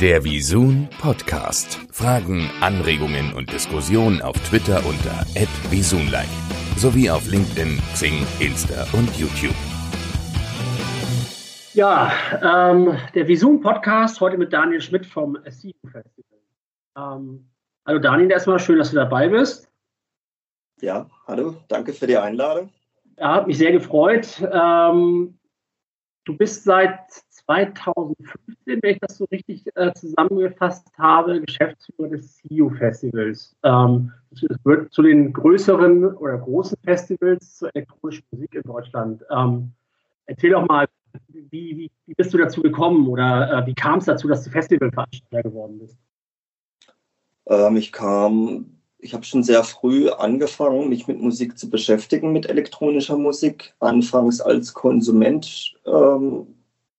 Der Visun Podcast. Fragen, Anregungen und Diskussionen auf Twitter unter @visunlike sowie auf LinkedIn, Xing, Insta und YouTube. Ja, ähm, der Visun Podcast heute mit Daniel Schmidt vom SEU Festival. Ähm, hallo Daniel, erstmal schön, dass du dabei bist. Ja, hallo, danke für die Einladung. Ja, hat mich sehr gefreut. Ähm, du bist seit 2015, wenn ich das so richtig äh, zusammengefasst habe, Geschäftsführer des CU Festivals. Ähm, das gehört zu den größeren oder großen Festivals zur elektronischen Musik in Deutschland. Ähm, erzähl doch mal, wie, wie, wie, bist du dazu gekommen oder äh, wie kam es dazu, dass du Festivalveranstalter geworden bist? Ähm, ich kam, ich habe schon sehr früh angefangen, mich mit Musik zu beschäftigen, mit elektronischer Musik. Anfangs als Konsument ähm,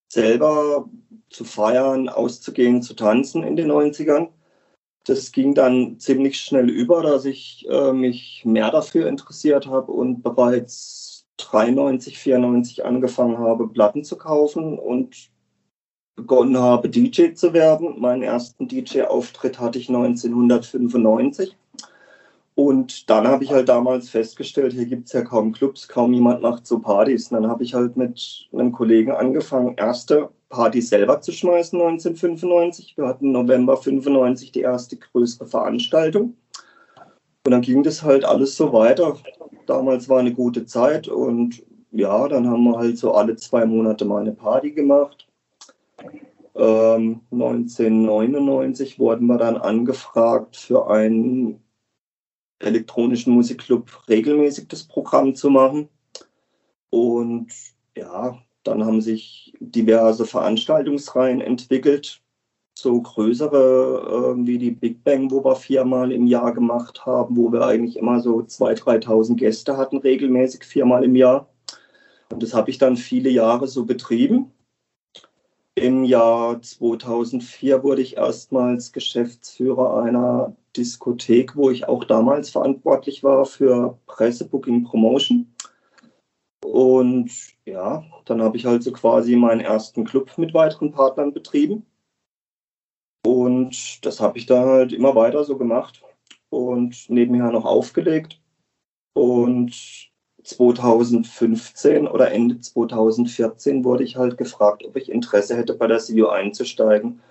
selber zu feiern, auszugehen, zu tanzen in den 90ern. Das ging dann ziemlich schnell über, dass ich äh, mich mehr dafür interessiert habe und bereits 93, 94 angefangen habe, Platten zu kaufen und begonnen habe, DJ zu werden. Meinen ersten DJ-Auftritt hatte ich 1995. Und dann habe ich halt damals festgestellt, hier gibt es ja kaum Clubs, kaum jemand macht so Partys. Und dann habe ich halt mit einem Kollegen angefangen, erste Partys selber zu schmeißen 1995. Wir hatten November 95 die erste größere Veranstaltung. Und dann ging das halt alles so weiter. Damals war eine gute Zeit und ja, dann haben wir halt so alle zwei Monate mal eine Party gemacht. Ähm, 1999 wurden wir dann angefragt für einen elektronischen Musikclub regelmäßig das Programm zu machen. Und ja, dann haben sich diverse Veranstaltungsreihen entwickelt, so größere äh, wie die Big Bang, wo wir viermal im Jahr gemacht haben, wo wir eigentlich immer so 2.000, 3.000 Gäste hatten, regelmäßig viermal im Jahr. Und das habe ich dann viele Jahre so betrieben. Im Jahr 2004 wurde ich erstmals Geschäftsführer einer Diskothek, wo ich auch damals verantwortlich war für Presse, Booking, Promotion. Und ja, dann habe ich halt so quasi meinen ersten Club mit weiteren Partnern betrieben. Und das habe ich dann halt immer weiter so gemacht und nebenher noch aufgelegt. Und 2015 oder Ende 2014 wurde ich halt gefragt, ob ich Interesse hätte, bei der SEO einzusteigen.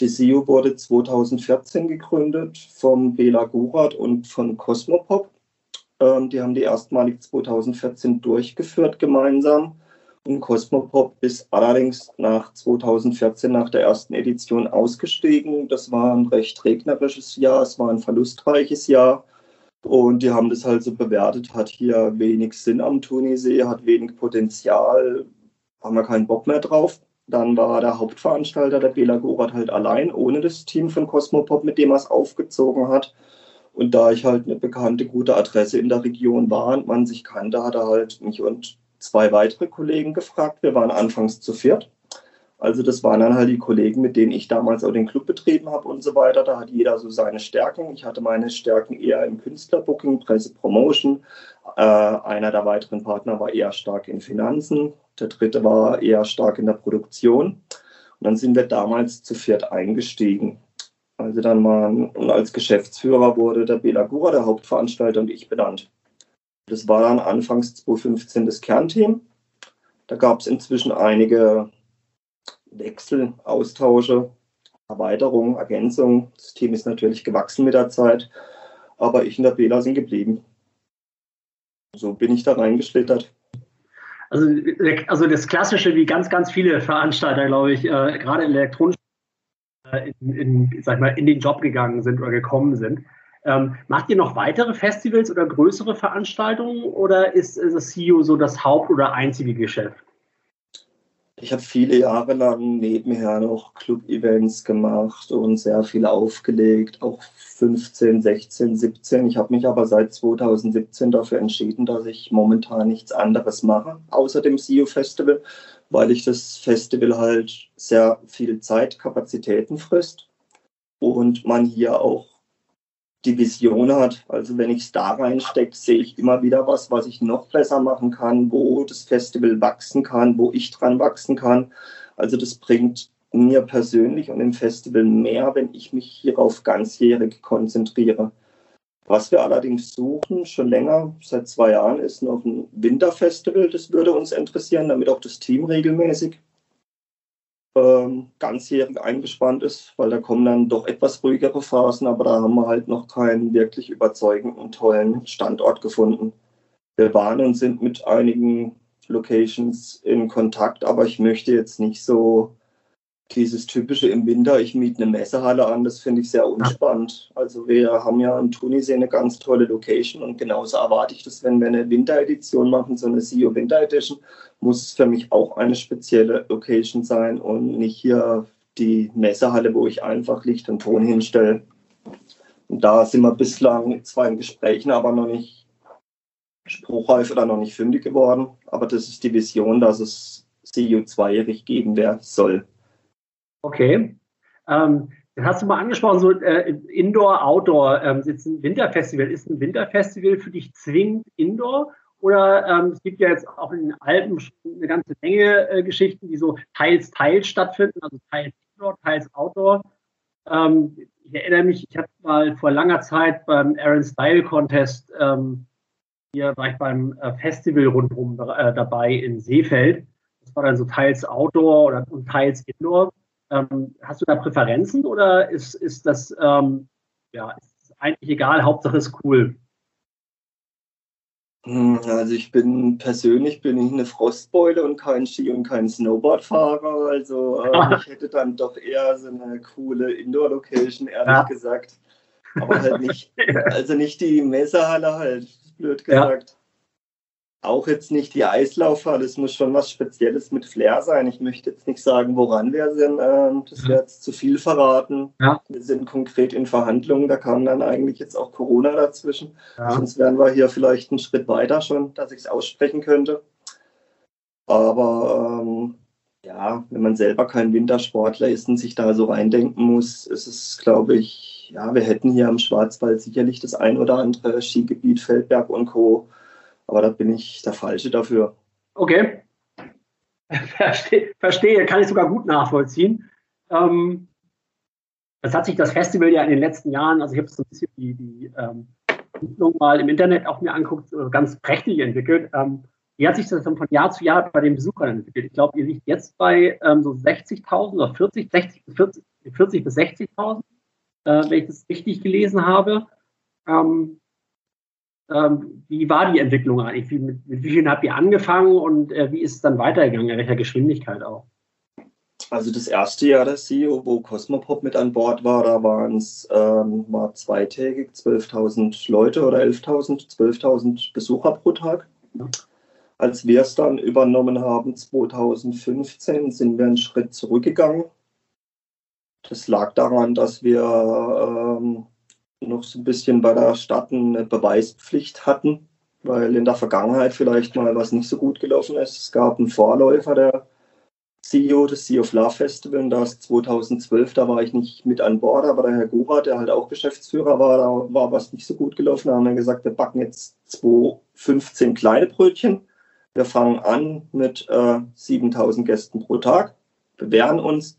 Die SEO wurde 2014 gegründet vom Bela Gurat und von Cosmopop. Ähm, die haben die erstmalig 2014 durchgeführt gemeinsam. Und Cosmopop ist allerdings nach 2014, nach der ersten Edition, ausgestiegen. Das war ein recht regnerisches Jahr, es war ein verlustreiches Jahr. Und die haben das halt so bewertet, hat hier wenig Sinn am Tunisee, hat wenig Potenzial, haben wir keinen Bock mehr drauf. Dann war der Hauptveranstalter, der Bela Gorat, halt allein, ohne das Team von Cosmopop, mit dem er es aufgezogen hat. Und da ich halt eine bekannte, gute Adresse in der Region war und man sich kannte, hat er halt mich und zwei weitere Kollegen gefragt. Wir waren anfangs zu viert. Also das waren dann halt die Kollegen, mit denen ich damals auch den Club betrieben habe und so weiter. Da hat jeder so seine Stärken. Ich hatte meine Stärken eher im Künstlerbooking, Presse, Promotion. Äh, einer der weiteren Partner war eher stark in Finanzen. Der dritte war eher stark in der Produktion. Und dann sind wir damals zu viert eingestiegen. Also dann waren, und als Geschäftsführer wurde der Bela Gura, der Hauptveranstalter, und ich benannt. Das war dann anfangs 2015 das Kernteam. Da gab es inzwischen einige Wechsel, Austausche, Erweiterung, Ergänzung. Das Team ist natürlich gewachsen mit der Zeit, aber ich und der Bela sind geblieben. So bin ich da reingeschlittert. Also, also das Klassische, wie ganz, ganz viele Veranstalter, glaube ich, äh, gerade in der äh, in, in, sag mal, in den Job gegangen sind oder gekommen sind. Ähm, macht ihr noch weitere Festivals oder größere Veranstaltungen oder ist das CEO so das Haupt- oder einzige Geschäft? Ich habe viele Jahre lang nebenher noch Club-Events gemacht und sehr viel aufgelegt, auch 15, 16, 17. Ich habe mich aber seit 2017 dafür entschieden, dass ich momentan nichts anderes mache, außer dem CEO Festival, weil ich das Festival halt sehr viel Zeit, Kapazitäten frisst und man hier auch die Vision hat. Also wenn ich es da reinstecke, sehe ich immer wieder was, was ich noch besser machen kann, wo das Festival wachsen kann, wo ich dran wachsen kann. Also das bringt mir persönlich und im Festival mehr, wenn ich mich hierauf ganzjährig konzentriere. Was wir allerdings suchen, schon länger, seit zwei Jahren, ist noch ein Winterfestival. Das würde uns interessieren, damit auch das Team regelmäßig ähm, ganzjährig eingespannt ist, weil da kommen dann doch etwas ruhigere Phasen, aber da haben wir halt noch keinen wirklich überzeugenden, tollen Standort gefunden. Wir waren und sind mit einigen Locations in Kontakt, aber ich möchte jetzt nicht so dieses typische im Winter, ich miete eine Messehalle an, das finde ich sehr unspannend. Also wir haben ja in Tunisien eine ganz tolle Location und genauso erwarte ich das, wenn wir eine Winteredition machen, so eine CEO Winter Edition, muss es für mich auch eine spezielle Location sein und nicht hier die Messehalle, wo ich einfach Licht und Ton hinstelle. Und da sind wir bislang zwar in Gesprächen, aber noch nicht spruchreif oder noch nicht fündig geworden. Aber das ist die Vision, dass es CEO zweijährig geben werden soll. Okay. Ähm, das hast du mal angesprochen, so äh, Indoor, Outdoor. Ähm, jetzt ein Winterfestival. Ist ein Winterfestival für dich zwingend Indoor? Oder ähm, es gibt ja jetzt auch in den Alpen eine ganze Menge äh, Geschichten, die so teils, teils stattfinden, also teils Indoor, teils Outdoor. Ähm, ich erinnere mich, ich habe mal vor langer Zeit beim Aaron Style Contest, ähm, hier war ich beim äh, Festival rundherum äh, dabei in Seefeld. Das war dann so teils Outdoor oder, und teils Indoor. Ähm, hast du da Präferenzen oder ist, ist das ähm, ja, ist eigentlich egal, Hauptsache ist cool? Hm, also ich bin persönlich bin ich eine Frostbeule und kein Ski und kein Snowboardfahrer. Also äh, ich hätte dann doch eher so eine coole Indoor-Location, ehrlich ja. gesagt. Aber halt nicht, also nicht die Messerhalle halt, blöd gesagt. Ja auch jetzt nicht die Eislaufhalle. Es muss schon was Spezielles mit Flair sein. Ich möchte jetzt nicht sagen, woran wir sind. Ähm, das wäre jetzt zu viel verraten. Ja. Wir sind konkret in Verhandlungen. Da kam dann eigentlich jetzt auch Corona dazwischen. Ja. Sonst wären wir hier vielleicht einen Schritt weiter schon, dass ich es aussprechen könnte. Aber ähm, ja, wenn man selber kein Wintersportler ist und sich da so reindenken muss, ist es, glaube ich, ja, wir hätten hier am Schwarzwald sicherlich das ein oder andere Skigebiet, Feldberg und Co aber da bin ich der Falsche dafür. Okay. Verstehe, verstehe. kann ich sogar gut nachvollziehen. Ähm, das hat sich das Festival ja in den letzten Jahren, also ich habe so ein bisschen die, die ähm, mal im Internet auch mir anguckt, ganz prächtig entwickelt. Ähm, wie hat sich das dann von Jahr zu Jahr bei den Besuchern entwickelt? Ich glaube, ihr liegt jetzt bei ähm, so 60.000 oder 40, 60 bis 40, 40 bis 60.000, äh, wenn ich das richtig gelesen habe. Ähm, ähm, wie war die Entwicklung eigentlich? Wie, mit, mit, wie vielen habt ihr angefangen und äh, wie ist es dann weitergegangen? In welcher Geschwindigkeit auch? Also das erste Jahr der CEO, wo Cosmopop mit an Bord war, da waren es ähm, war zweitägig 12.000 Leute oder 11.000, 12.000 Besucher pro Tag. Ja. Als wir es dann übernommen haben, 2015, sind wir einen Schritt zurückgegangen. Das lag daran, dass wir ähm, noch so ein bisschen bei der Stadt eine Beweispflicht hatten, weil in der Vergangenheit vielleicht mal was nicht so gut gelaufen ist. Es gab einen Vorläufer der CEO, das Sea of Love Festival, das 2012, da war ich nicht mit an Bord, aber der Herr Gura, der halt auch Geschäftsführer war, da war was nicht so gut gelaufen. Da haben wir gesagt, wir backen jetzt 15 kleine Brötchen. Wir fangen an mit äh, 7000 Gästen pro Tag, bewähren uns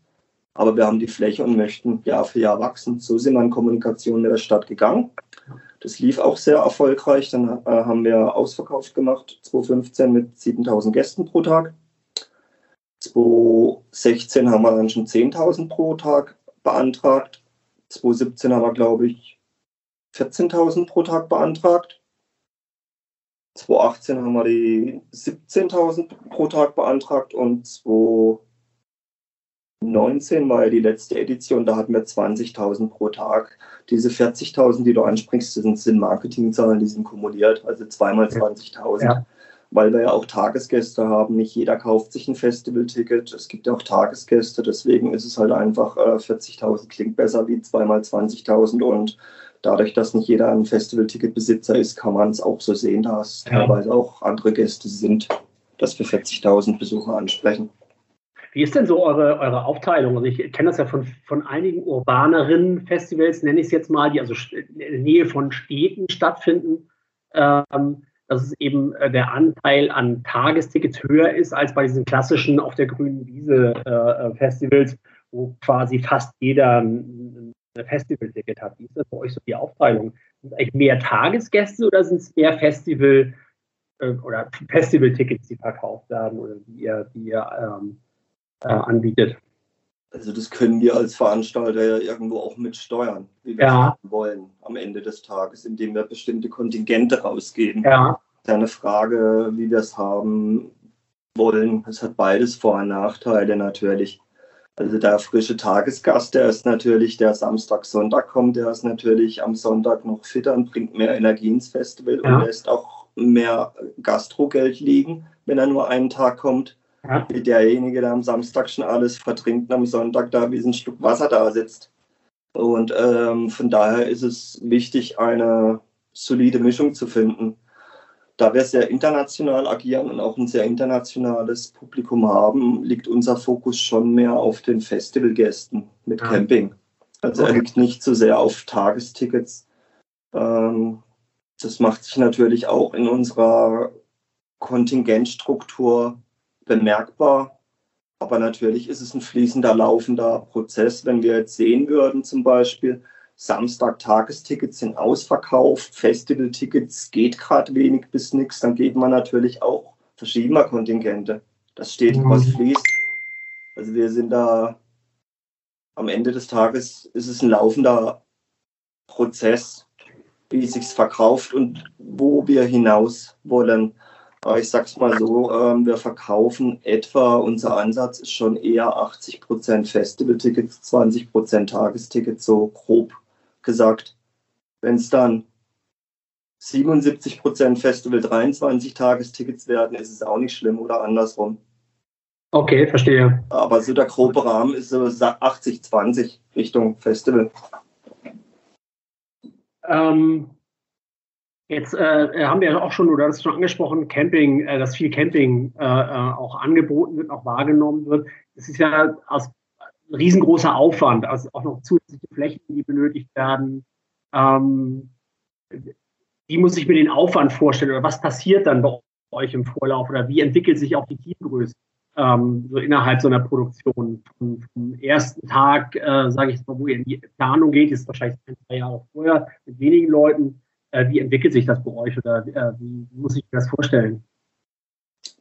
aber wir haben die Fläche und möchten Jahr für Jahr wachsen. So sind wir in Kommunikation mit der Stadt gegangen. Das lief auch sehr erfolgreich. Dann äh, haben wir ausverkauft gemacht, 2015 mit 7000 Gästen pro Tag. 2016 haben wir dann schon 10.000 pro Tag beantragt. 2017 haben wir, glaube ich, 14.000 pro Tag beantragt. 2018 haben wir die 17.000 pro Tag beantragt und 2019 19 war ja die letzte Edition, da hatten wir 20.000 pro Tag. Diese 40.000, die du ansprichst, sind, sind Marketingzahlen, die sind kumuliert, also zweimal 20.000. Ja. Weil wir ja auch Tagesgäste haben. Nicht jeder kauft sich ein Festivalticket. Es gibt ja auch Tagesgäste. Deswegen ist es halt einfach, äh, 40.000 klingt besser wie zweimal 20.000. Und dadurch, dass nicht jeder ein Festivalticketbesitzer ist, kann man es auch so sehen, dass ja. teilweise auch andere Gäste sind, dass wir 40.000 Besucher ansprechen. Wie ist denn so eure, eure Aufteilung? Also ich kenne das ja von, von einigen urbaneren Festivals, nenne ich es jetzt mal, die also in der Nähe von Städten stattfinden, ähm, dass es eben äh, der Anteil an Tagestickets höher ist als bei diesen klassischen auf der grünen Wiese äh, äh Festivals, wo quasi fast jeder ein, Festival-Ticket hat. Wie ist das bei euch so die Aufteilung? Sind es eigentlich mehr Tagesgäste oder sind es mehr Festival- äh, oder Festival-Tickets, die verkauft werden oder die ihr, die ihr ähm, äh, anbietet? Also das können wir als Veranstalter ja irgendwo auch mitsteuern, wie wir Ja. wollen am Ende des Tages, indem wir bestimmte Kontingente rausgeben. Ja, ist ja eine Frage, wie wir es haben wollen. Es hat beides Vor- und Nachteile natürlich. Also der frische Tagesgast, der ist natürlich, der Samstag, Sonntag kommt, der ist natürlich am Sonntag noch fitter und bringt mehr Energie ins Festival Ja. und lässt auch mehr Gastrogeld liegen, wenn er nur einen Tag kommt. Ja. Wie derjenige, der am Samstag schon alles vertrinkt und am Sonntag da wie ein Stück Wasser da sitzt. Und ähm, von daher ist es wichtig, eine solide Mischung zu finden da wir sehr international agieren und auch ein sehr internationales Publikum haben, liegt unser Fokus schon mehr auf den Festivalgästen mit Ja. Camping. Also er Okay. liegt nicht so sehr auf Tagestickets. Ähm, das macht sich natürlich auch in unserer Kontingentstruktur bemerkbar. Aber natürlich ist es ein fließender, laufender Prozess. Wenn wir jetzt sehen würden, zum Beispiel, Samstag Tagestickets sind ausverkauft, Festivaltickets geht gerade wenig bis nichts, dann geht man natürlich auch verschiedener Kontingente. Das steht, Mhm. was fließt. Also wir sind da am Ende des Tages ist es ein laufender Prozess, wie sich's verkauft und wo wir hinaus wollen. Aber ich sag's mal so, ähm, wir verkaufen etwa, unser Ansatz ist schon eher 80% Festivaltickets, 20% Tagestickets, so grob gesagt. Wenn es dann 77% Festival, 23 Tagestickets werden, ist es auch nicht schlimm oder andersrum. okay, verstehe. Aber so der grobe Rahmen ist so 80-20 Richtung Festival. Ähm, jetzt äh, haben wir ja auch schon, oder das ist schon angesprochen, Camping, äh, dass viel Camping äh, äh, auch angeboten wird, auch wahrgenommen wird. Das ist ja aus ein riesengroßer Aufwand, also auch noch zusätzliche Flächen, die benötigt werden. Ähm, wie muss ich mir den Aufwand vorstellen oder was passiert dann bei euch im Vorlauf oder wie entwickelt sich auch die Teamgröße ähm, so innerhalb so einer Produktion vom, vom ersten Tag, äh, sage ich mal, wo ihr in die Planung geht, ist wahrscheinlich ein, zwei Jahre vorher mit wenigen Leuten. Äh, wie entwickelt sich das bei euch oder äh, wie muss ich mir das vorstellen?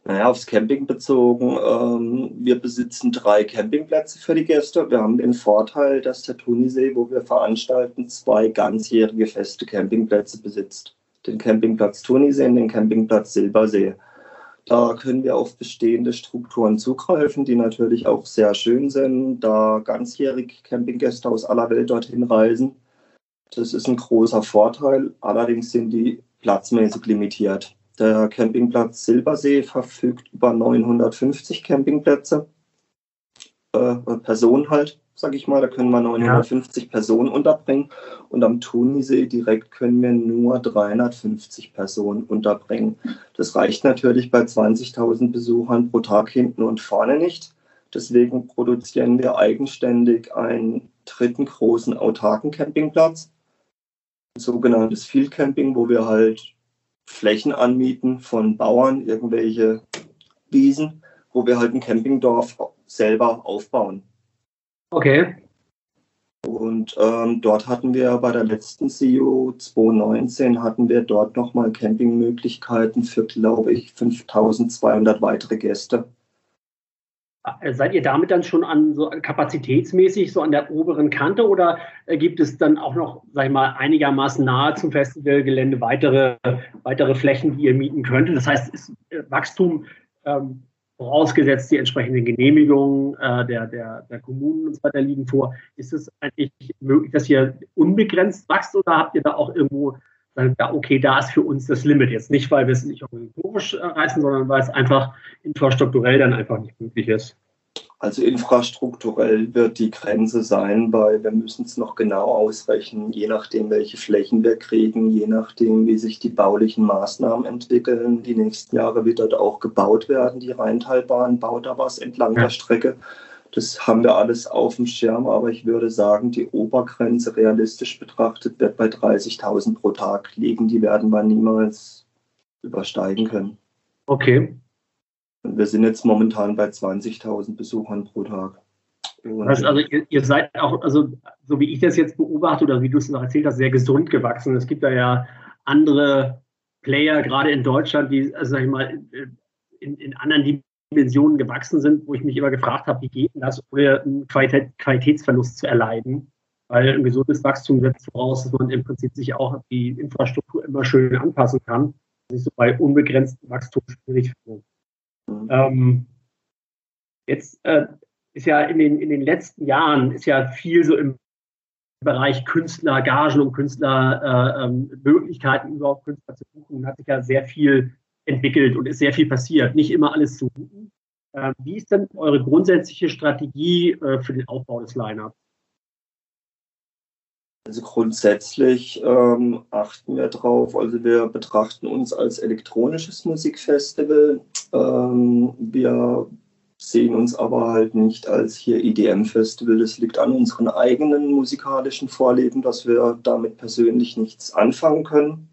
Naja, aufs Camping bezogen. Ähm, wir besitzen drei Campingplätze für die Gäste. Wir haben den Vorteil, dass der Tunisee, wo wir veranstalten, zwei ganzjährige feste Campingplätze besitzt. Den Campingplatz Tunisee und den Campingplatz Silbersee. Da können wir auf bestehende Strukturen zugreifen, die natürlich auch sehr schön sind, da ganzjährig Campinggäste aus aller Welt dorthin reisen. Das ist ein großer Vorteil. Allerdings sind die platzmäßig limitiert. Der Campingplatz Silbersee verfügt über 950 Campingplätze. Äh, Personen halt, sag ich mal. Da können wir 950 Personen unterbringen. Und am Tunisee direkt können wir nur 350 Personen unterbringen. Das reicht natürlich bei 20.000 Besuchern pro Tag hinten und vorne nicht. Deswegen produzieren wir eigenständig einen dritten großen autarken Campingplatz, sogenanntes Field Camping, wo wir halt Flächen anmieten von Bauern, irgendwelche Wiesen, wo wir halt ein Campingdorf selber aufbauen. Okay. Und ähm, dort hatten wir bei der letzten CEO 2019 hatten wir dort nochmal Campingmöglichkeiten für, glaube ich, 5200 weitere Gäste. Äh, Seid ihr damit dann schon an so kapazitätsmäßig so an der oberen Kante oder äh, gibt es dann auch noch, sag ich mal, einigermaßen nahe zum Festivalgelände weitere, weitere Flächen, die ihr mieten könntet? Das heißt, ist äh, Wachstum ähm, vorausgesetzt die entsprechenden Genehmigungen äh, der, der, der Kommunen und so weiter liegen vor. Ist es eigentlich möglich, dass ihr unbegrenzt wächst oder habt ihr da auch irgendwo sagen, ja, okay, da ist für uns das Limit jetzt nicht, weil wir es nicht organisatorisch äh, reißen, sondern weil es einfach infrastrukturell dann einfach nicht möglich ist. Also infrastrukturell wird die Grenze sein, weil wir müssen es noch genau ausrechnen, je nachdem, welche Flächen wir kriegen, je nachdem, wie sich die baulichen Maßnahmen entwickeln. Die nächsten Jahre wird dort auch gebaut werden. Die Rheintalbahn baut da was entlang Ja. der Strecke. Das haben wir alles auf dem Schirm, aber ich würde sagen, die Obergrenze realistisch betrachtet wird bei 30.000 pro Tag liegen. Die werden wir niemals übersteigen können. Okay. Wir sind jetzt momentan bei 20.000 Besuchern pro Tag. Heißt also, ihr, ihr, seid auch, also so wie ich das jetzt beobachte oder wie du es noch erzählt hast, sehr gesund gewachsen. Es gibt da ja andere Player, gerade in Deutschland, die, also sag ich mal, in, in anderen Dimensionen gewachsen sind, wo ich mich immer gefragt habe, wie geht denn das, ohne einen Qualität, Qualitätsverlust zu erleiden? Weil ein gesundes Wachstum setzt voraus, dass man im Prinzip sich auch die Infrastruktur immer schön anpassen kann. Das ist so bei unbegrenztem Wachstum schwierig. Mhm. Ähm, jetzt äh, ist ja in den, in den letzten Jahren ist ja viel so im Bereich Künstler, Gagen und Künstler, äh, ähm, Möglichkeiten überhaupt Künstler zu buchen, hat sich ja sehr viel entwickelt und ist sehr viel passiert. Nicht immer alles zu buchen. Äh, wie ist denn eure grundsätzliche Strategie äh, für den Aufbau des Line-Ups? Also grundsätzlich ähm, achten wir drauf. Also wir betrachten uns als elektronisches Musikfestival. Ähm, wir sehen uns aber halt nicht als hier EDM-Festival. Das liegt an unseren eigenen musikalischen Vorleben, dass wir damit persönlich nichts anfangen können.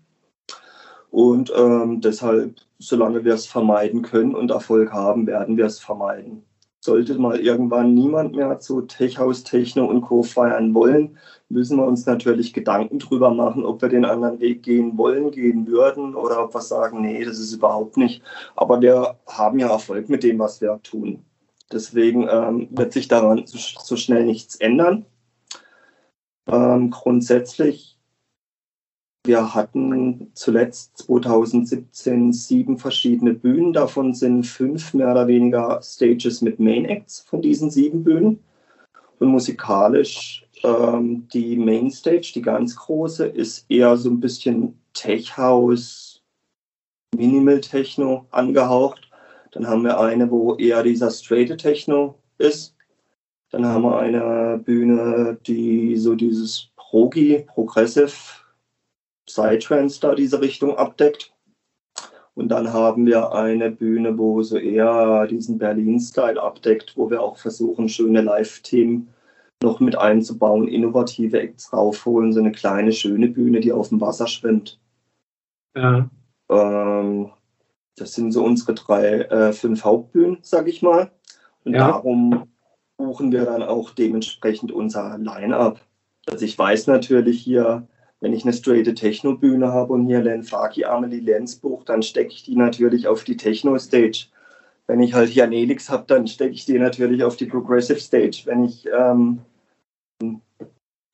Und ähm, deshalb, solange wir es vermeiden können und Erfolg haben, werden wir es vermeiden. Sollte mal irgendwann niemand mehr zu Tech House, Techno und Co. feiern wollen, müssen wir uns natürlich Gedanken drüber machen, ob wir den anderen Weg gehen wollen, gehen würden oder ob wir sagen, nee, das ist überhaupt nicht. Aber wir haben ja Erfolg mit dem, was wir tun. Deswegen ähm, wird sich daran so, so schnell nichts ändern. Ähm, grundsätzlich, wir hatten zuletzt 2017 sieben verschiedene Bühnen. Davon sind fünf mehr oder weniger Stages mit Main Acts von diesen sieben Bühnen. Und musikalisch ähm, die Mainstage, die ganz große, ist eher so ein bisschen Tech House, Minimal Techno angehaucht. Dann haben wir eine, wo eher dieser straight Techno ist. Dann haben wir eine Bühne, die so dieses Progi, Progressive Psytrance da diese Richtung abdeckt. Und dann haben wir eine Bühne, wo so eher diesen Berlin-Style abdeckt, wo wir auch versuchen, schöne Live-Themen noch mit einzubauen, innovative Acts raufholen, so eine kleine, schöne Bühne, die auf dem Wasser schwimmt. Ja. Ähm, das sind so unsere drei, äh, fünf Hauptbühnen, sag ich mal. Und ja. darum buchen wir dann auch dementsprechend unser Line-Up. Also ich weiß natürlich hier, wenn ich eine straight Techno-Bühne habe und hier Len Faki, Amelie Lenz bucht, dann stecke ich die natürlich auf die Techno-Stage. Wenn ich halt hier Nelix habe, dann stecke ich die natürlich auf die Progressive Stage. Wenn ich ähm,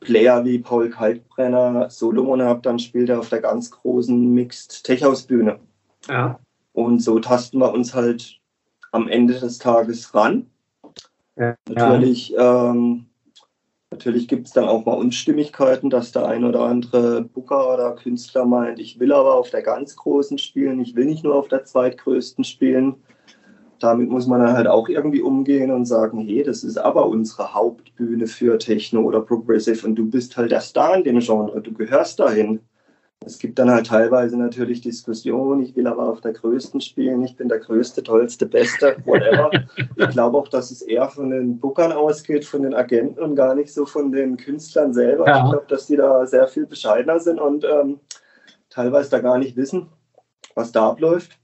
Player wie Paul Kalkbrenner, Solomon habe, dann spielt er auf der ganz großen Mixed Tech House Bühne. Ja. Und so tasten wir uns halt am Ende des Tages ran. Ja. Natürlich, ähm, natürlich gibt es dann auch mal Unstimmigkeiten, dass der ein oder andere Booker oder Künstler meint, ich will aber auf der ganz großen spielen, ich will nicht nur auf der zweitgrößten spielen damit muss man dann halt auch irgendwie umgehen und sagen, hey, das ist aber unsere Hauptbühne für Techno oder Progressive und du bist halt der Star in dem Genre, du gehörst dahin. Es gibt dann halt teilweise natürlich Diskussionen, ich will aber auf der Größten spielen, ich bin der Größte, Tollste, Beste, whatever. ich glaube auch, dass es eher von den Bookern ausgeht, von den Agenten und gar nicht so von den Künstlern selber. Ja. Ich glaube, dass die da sehr viel bescheidener sind und ähm, teilweise da gar nicht wissen, was da abläuft.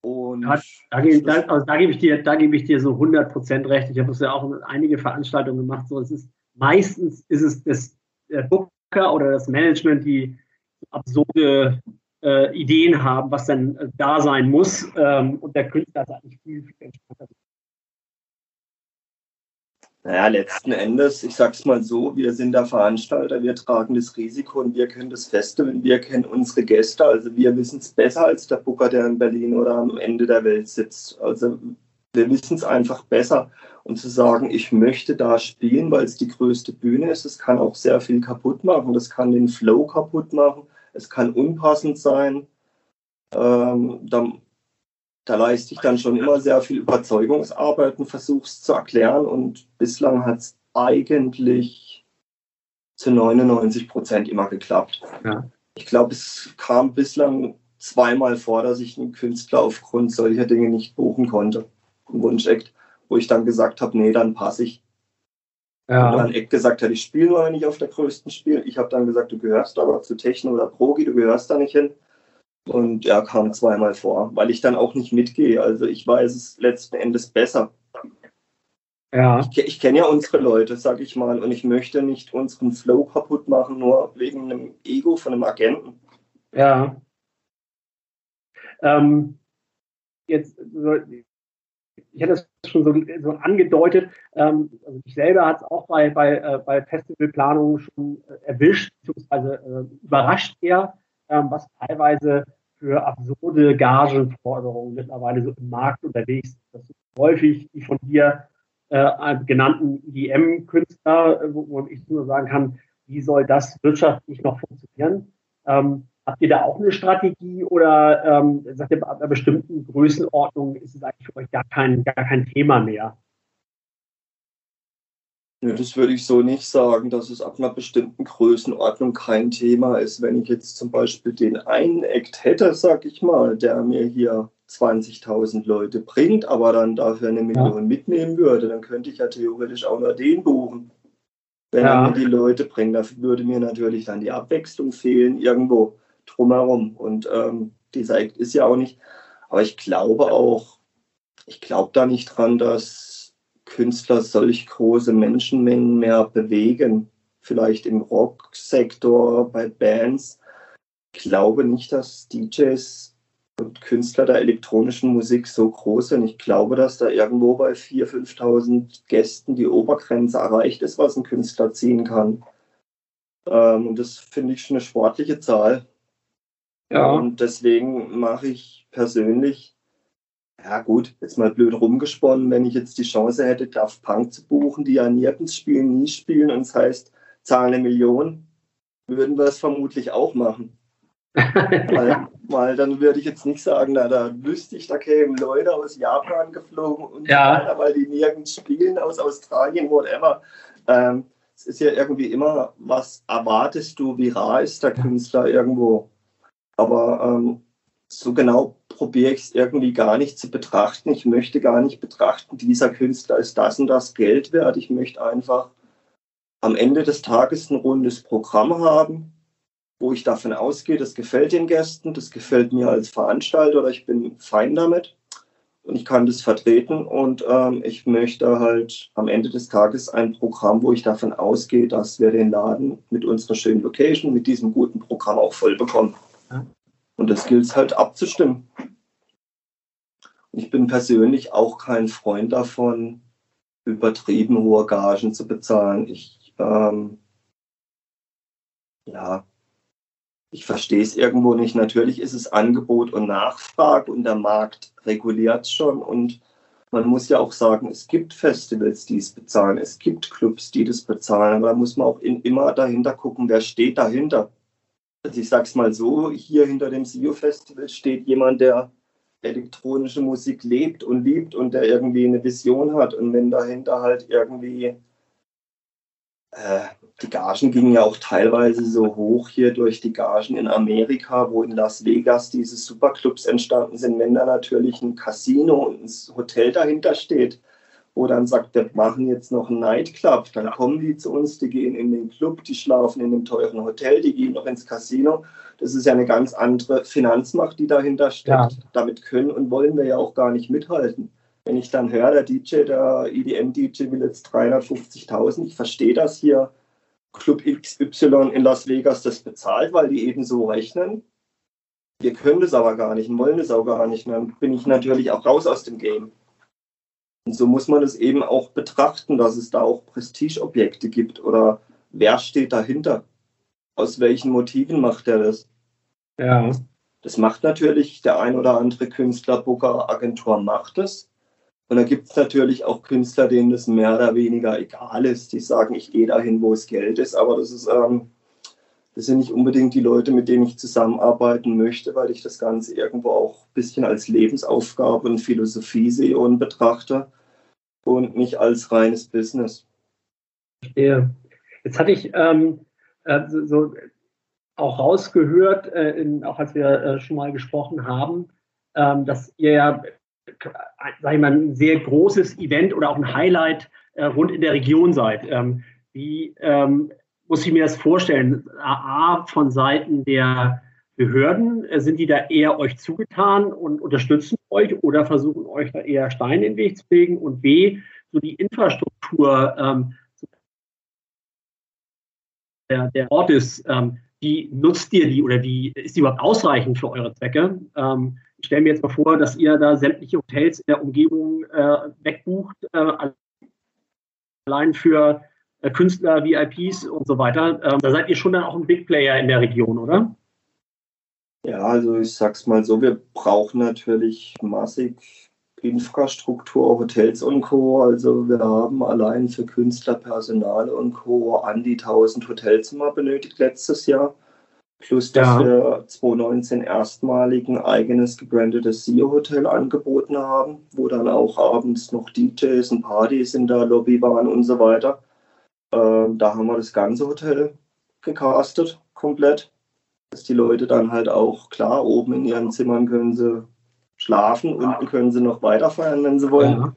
Und da, da, da, also da, gebe ich dir, da gebe ich dir so 100% recht. Ich habe es ja auch in einige Veranstaltungen gemacht. So, es ist, meistens ist es das, der Booker oder das Management, die absurde äh, Ideen haben, was dann äh, da sein muss. Ähm, und der Künstler ist eigentlich viel, viel entspannter. Naja, letzten Endes, ich sag's mal so, wir sind der Veranstalter, wir tragen das Risiko und wir kennen das Festival, wir kennen unsere Gäste, also wir wissen es besser als der Booker, der in Berlin oder am Ende der Welt sitzt. Also wir wissen es einfach besser. Und zu sagen, ich möchte da spielen, weil es die größte Bühne ist, es kann auch sehr viel kaputt machen. Das kann den Flow kaputt machen, es kann unpassend sein. Ähm, dann da leiste ich dann schon immer sehr viel Überzeugungsarbeit und versuche es zu erklären. Und bislang hat es eigentlich zu 99 Prozent immer geklappt. Ja. Ich glaube, es kam bislang zweimal vor, dass ich einen Künstler aufgrund solcher Dinge nicht buchen konnte. Ein Wunschekt, wo ich dann gesagt habe, nee, dann passe ich. Ja. Und dann Eck gesagt hat, ich spiele nur, wenn ich auf der größten spiele. Ich habe dann gesagt, du gehörst aber zu Techno oder Progi, du gehörst da nicht hin. Und ja, kam zweimal vor, weil ich dann auch nicht mitgehe. Also ich weiß es letzten Endes besser. Ja. Ich, ich kenne ja unsere Leute, sag ich mal, und ich möchte nicht unseren Flow kaputt machen, nur wegen einem Ego von einem Agenten. Ja. Ähm, jetzt, ich hatte es schon so, so angedeutet, ähm, also ich selber hat es auch bei, bei, äh, bei Festivalplanungen schon äh, erwischt, beziehungsweise äh, überrascht eher, ähm, was teilweise für absurde Gagenforderungen mittlerweile so im Markt unterwegs sind. Das sind häufig die von dir äh, genannten EDM-Künstler, äh, wo, wo, ich nur sagen kann, wie soll das wirtschaftlich noch funktionieren? Ähm, habt ihr da auch eine Strategie oder ähm, sagt ihr, ab einer bestimmten Größenordnung ist es eigentlich für euch gar kein, gar kein Thema mehr? Ja, das würde ich so nicht sagen, dass es ab einer bestimmten Größenordnung kein Thema ist. Wenn ich jetzt zum Beispiel den einen Act hätte, sag ich mal, der mir hier 20.000 Leute bringt, aber dann dafür eine Million ja. mitnehmen würde, dann könnte ich ja theoretisch auch nur den buchen. Wenn ja. er mir die Leute bringt, dafür würde mir natürlich dann die Abwechslung fehlen irgendwo drumherum. Und ähm, dieser Act ist ja auch nicht, aber ich glaube auch, ich glaube da nicht dran, dass Künstler solch große Menschenmengen mehr bewegen. Vielleicht im Rocksektor, bei Bands. Ich glaube nicht, dass DJs und Künstler der elektronischen Musik so groß sind. Ich glaube, dass da irgendwo bei 4.000, 5.000 Gästen die Obergrenze erreicht ist, was ein Künstler ziehen kann. Ähm, und das finde ich schon eine sportliche Zahl. Ja. Und deswegen mache ich persönlich, ja gut, jetzt mal blöd rumgesponnen, wenn ich jetzt die Chance hätte, Daft Punk zu buchen, die ja nirgends spielen, nie spielen und das heißt, zahlen eine Million, würden wir es vermutlich auch machen weil, weil, dann würde ich jetzt nicht sagen, na, da wüsste ich, da kämen Leute aus Japan geflogen und ja. weiter, weil die nirgends spielen, aus Australien, whatever. Ähm, es ist ja irgendwie immer, was erwartest du, wie rar ist der Künstler irgendwo. Aber ähm, so genau probiere ich es irgendwie gar nicht zu betrachten. Ich möchte gar nicht betrachten, dieser Künstler ist das und das Geld wert. Ich möchte einfach am Ende des Tages ein rundes Programm haben wo ich davon ausgehe, das gefällt den Gästen, das gefällt mir als Veranstalter oder ich bin fein damit und ich kann das vertreten und ähm, ich möchte halt am Ende des Tages ein Programm, wo ich davon ausgehe, dass wir den Laden mit unserer schönen Location, mit diesem guten Programm auch voll bekommen. Und das gilt es halt abzustimmen. Ich bin persönlich auch kein Freund davon, übertrieben hohe Gagen zu bezahlen. Ich, ähm, ja, ich verstehe es irgendwo nicht. Natürlich ist es Angebot und Nachfrage und der Markt reguliert schon. Und man muss ja auch sagen, es gibt Festivals, die es bezahlen. Es gibt Clubs, die das bezahlen. Aber da muss man auch in, immer dahinter gucken, wer steht dahinter. Also ich sage es mal so, hier hinter dem SIO Festival steht jemand, der elektronische Musik lebt und liebt und der irgendwie eine Vision hat. Und wenn dahinter halt irgendwie äh, die Gagen gingen ja auch teilweise so hoch hier durch die Gagen in Amerika, wo in Las Vegas diese Superclubs entstanden sind, wenn da natürlich ein Casino und ein Hotel dahinter steht, wo dann sagt, wir machen jetzt noch einen Nightclub, dann kommen die zu uns, die gehen in den Club, die schlafen in einem teuren Hotel, die gehen noch ins Casino. Das ist ja eine ganz andere Finanzmacht, die dahinter steckt. Ja. Damit können und wollen wir ja auch gar nicht mithalten. Wenn ich dann höre, der DJ, der EDM-DJ will jetzt 350.000, ich verstehe das hier Club XY in Las Vegas das bezahlt, weil die eben so rechnen. Wir können das aber gar nicht und wollen das auch gar nicht. Dann bin ich natürlich auch raus aus dem Game. Und so muss man es eben auch betrachten, dass es da auch Prestigeobjekte gibt oder wer steht dahinter? Aus welchen Motiven macht er das? Ja. Das macht natürlich der ein oder andere Künstler, Booker, Agentur macht es. Und da gibt es natürlich auch Künstler, denen das mehr oder weniger egal ist. Die sagen, ich gehe dahin, wo es Geld ist. Aber das ist, ähm, das sind nicht unbedingt die Leute, mit denen ich zusammenarbeiten möchte, weil ich das Ganze irgendwo auch ein bisschen als Lebensaufgabe und Philosophie sehe und betrachte und nicht als reines Business. Ja. Jetzt hatte ich ähm, äh, so auch rausgehört, äh, in, auch als wir äh, schon mal gesprochen haben, ähm, dass ihr ja sag ich mal, ein sehr großes Event oder auch ein Highlight äh, rund in der Region seid. Ähm, wie ähm, muss ich mir das vorstellen? A, von Seiten der Behörden, äh, sind die da eher euch zugetan und unterstützen euch oder versuchen euch da eher Steine in den Weg zu legen? Und B, so die Infrastruktur ähm, der, der Ort ist, ähm, wie nutzt ihr die oder wie ist die überhaupt ausreichend für eure Zwecke? Ähm, ich stelle mir jetzt mal vor, dass ihr da sämtliche Hotels in der Umgebung äh, wegbucht, äh, allein für Künstler, VIPs und so weiter. Ähm, da seid ihr schon dann auch ein Big Player in der Region, oder? Ja, also ich sag's mal so, wir brauchen natürlich massig Infrastruktur, Hotels und Co. Also wir haben allein für Künstler, Personal und Co. an die 1000 Hotelzimmer benötigt letztes Jahr. Plus, dass ja. wir 2019 erstmalig ein eigenes gebrandetes SEO-Hotel angeboten haben, wo dann auch abends noch DJs und Partys in der Lobby waren und so weiter. Ähm, da haben wir das ganze Hotel gecastet, komplett. Dass die Leute dann halt auch, klar, oben in ihren Zimmern können sie schlafen, unten können sie noch weiterfeiern, wenn sie wollen. Ja.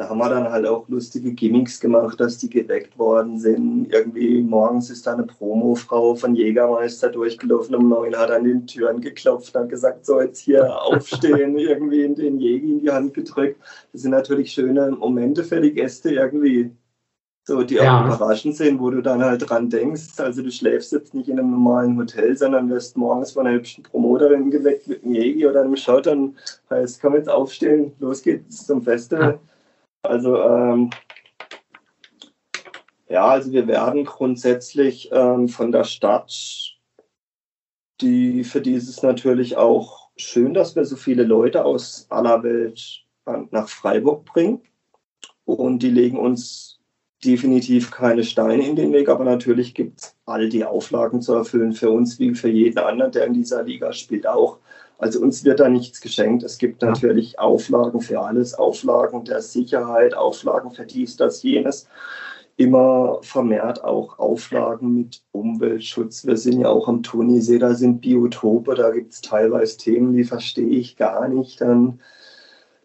Da haben wir dann halt auch lustige Gimmicks gemacht, dass die geweckt worden sind. Irgendwie morgens ist da eine Promofrau von Jägermeister durchgelaufen um neun, hat an den Türen geklopft und hat gesagt, so jetzt hier aufstehen, irgendwie in den Jägi in die Hand gedrückt. Das sind natürlich schöne Momente für die Gäste irgendwie. So, die ja. auch überraschend sind, wo du dann halt dran denkst. Also du schläfst jetzt nicht in einem normalen Hotel, sondern wirst morgens von einer hübschen Promoterin geweckt mit einem Jägi oder einem Shot und heißt, komm jetzt aufstehen, los geht's zum Festival. Ja. Also ähm, ja, also wir werden grundsätzlich ähm, von der Stadt, die für dieses natürlich auch schön, dass wir so viele Leute aus aller Welt nach Freiburg bringen. Und die legen uns definitiv keine Steine in den Weg, aber natürlich gibt es all die Auflagen zu erfüllen für uns wie für jeden anderen, der in dieser Liga spielt, auch. Also uns wird da nichts geschenkt. Es gibt natürlich Auflagen für alles, Auflagen der Sicherheit, Auflagen für dies, das, jenes. Immer vermehrt auch Auflagen mit Umweltschutz. Wir sind ja auch am Tunisee, da sind Biotope, da gibt es teilweise Themen, die verstehe ich gar nicht. Dann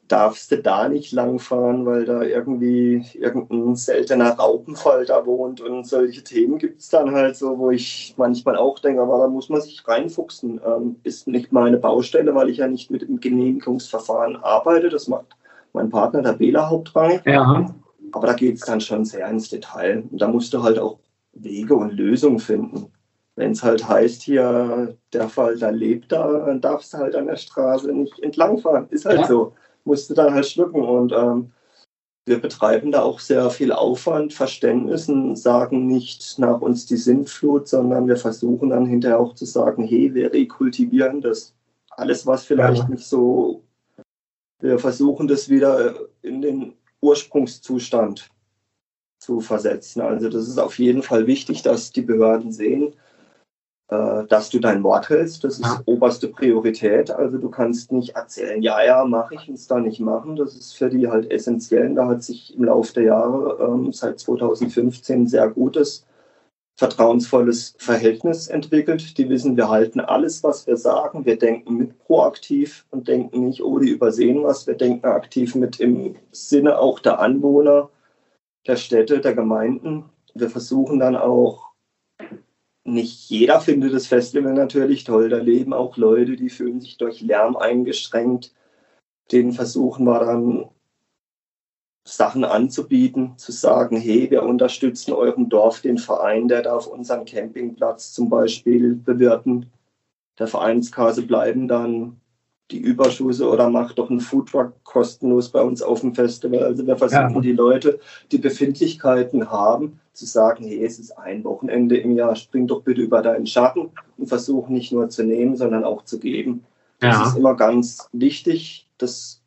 darfst du da nicht langfahren, weil da irgendwie irgendein seltener Raupenfall da wohnt und solche Themen gibt es dann halt so, wo ich manchmal auch denke, aber da muss man sich reinfuchsen. Ähm, ist nicht meine Baustelle, weil ich ja nicht mit dem Genehmigungsverfahren arbeite. Das macht mein Partner, der Bela Hauptrang. Ja. Aber da geht es dann schon sehr ins Detail. Und da musst du halt auch Wege und Lösungen finden. Wenn es halt heißt, hier der Fall, da lebt da, dann darfst du halt an der Straße nicht entlangfahren. Ist halt ja. so musste dann halt schlucken. Und ähm, wir betreiben da auch sehr viel Aufwand, Verständnis und sagen nicht nach uns die Sintflut, sondern wir versuchen dann hinterher auch zu sagen, hey, wir rekultivieren das. Alles, was vielleicht ja. nicht so, wir versuchen das wieder in den Ursprungszustand zu versetzen. Also das ist auf jeden Fall wichtig, dass die Behörden sehen, äh, dass du dein Wort hältst. Das ist ja. oberste Priorität. Also du kannst nicht erzählen, ja, ja, mache ich es da nicht machen. Das ist für die halt essentiell. Da hat sich im Laufe der Jahre ähm, seit 2015 ein sehr gutes, vertrauensvolles Verhältnis entwickelt. Die wissen, wir halten alles, was wir sagen. Wir denken mit proaktiv und denken nicht, oh, die übersehen was. Wir denken aktiv mit im Sinne auch der Anwohner, der Städte, der Gemeinden. Wir versuchen dann auch nicht jeder findet das Festival natürlich toll. Da leben auch Leute, die fühlen sich durch Lärm eingeschränkt. Denen versuchen wir dann Sachen anzubieten, zu sagen, hey, wir unterstützen eurem Dorf den Verein, der darf unseren Campingplatz zum Beispiel bewirten. Der Vereinskasse bleiben dann die Überschüsse oder macht doch einen Foodtruck kostenlos bei uns auf dem Festival. Also wir versuchen ja. die Leute, die Befindlichkeiten haben, zu sagen, hey, es ist ein Wochenende im Jahr, spring doch bitte über deinen Schatten und versuchen nicht nur zu nehmen, sondern auch zu geben. Das ja. ist immer ganz wichtig, das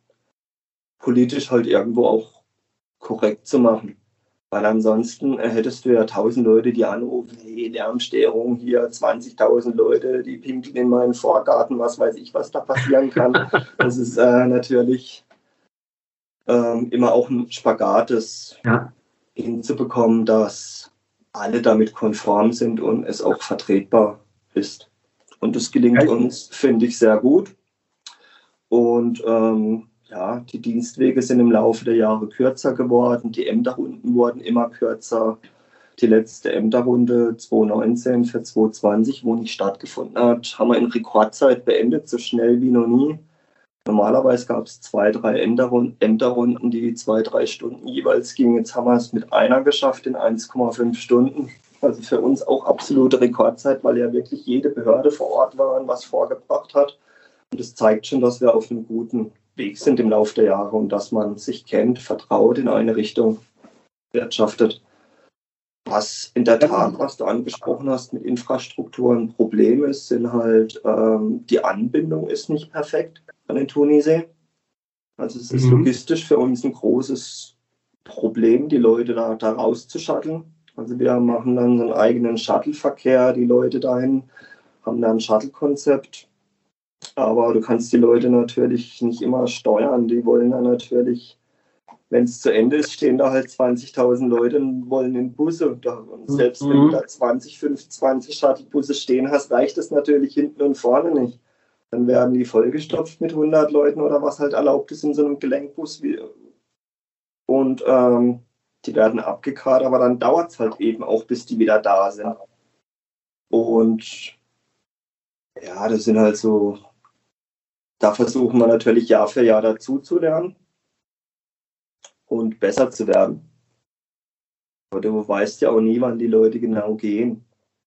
politisch halt irgendwo auch korrekt zu machen. Weil ansonsten äh, hättest du ja tausend Leute, die anrufen, hey, Lärmstörung hier, 20.000 Leute, die pinkeln in meinen Vorgarten, was weiß ich, was da passieren kann. das ist äh, natürlich ähm, immer auch ein Spagat, das ja. hinzubekommen, dass alle damit konform sind und es auch vertretbar ist. Und das gelingt uns, finde ich, sehr gut. Und ähm, ja, die Dienstwege sind im Laufe der Jahre kürzer geworden, die Ämterrunden wurden immer kürzer. Die letzte Ämterrunde 2019 für 2020, wo nicht stattgefunden hat, haben wir in Rekordzeit beendet, so schnell wie noch nie. Normalerweise gab es zwei, drei Ämterrunden, die zwei, drei Stunden jeweils gingen. Jetzt haben wir es mit einer geschafft in 1,5 Stunden. Also für uns auch absolute Rekordzeit, weil ja wirklich jede Behörde vor Ort war und was vorgebracht hat. Und das zeigt schon, dass wir auf einem guten Weg sind im Laufe der Jahre und dass man sich kennt, vertraut, in eine Richtung wirtschaftet. Was in der Tat, was du angesprochen hast mit Infrastruktur ein Problem ist, sind halt, ähm, die Anbindung ist nicht perfekt an den Tunisee. Also es ist mhm. logistisch für uns ein großes Problem, die Leute da, da rauszuschatteln. Also wir machen dann einen eigenen Shuttle-Verkehr, die Leute dahin haben da ein Shuttle-Konzept. Aber du kannst die Leute natürlich nicht immer steuern. Die wollen dann natürlich wenn es zu Ende ist, stehen da halt 20.000 Leute und wollen in Busse. Und, und selbst mhm. wenn du da 20, 25 Shuttlebusse stehen hast, reicht das natürlich hinten und vorne nicht. Dann werden die vollgestopft mit 100 Leuten oder was halt erlaubt ist in so einem Gelenkbus. Und ähm, die werden abgekarrt, aber dann dauert es halt eben auch, bis die wieder da sind. Und ja, das sind halt so, da versuchen wir natürlich Jahr für Jahr dazu zu lernen und besser zu werden. Aber du weißt ja auch nie, wann die Leute genau gehen.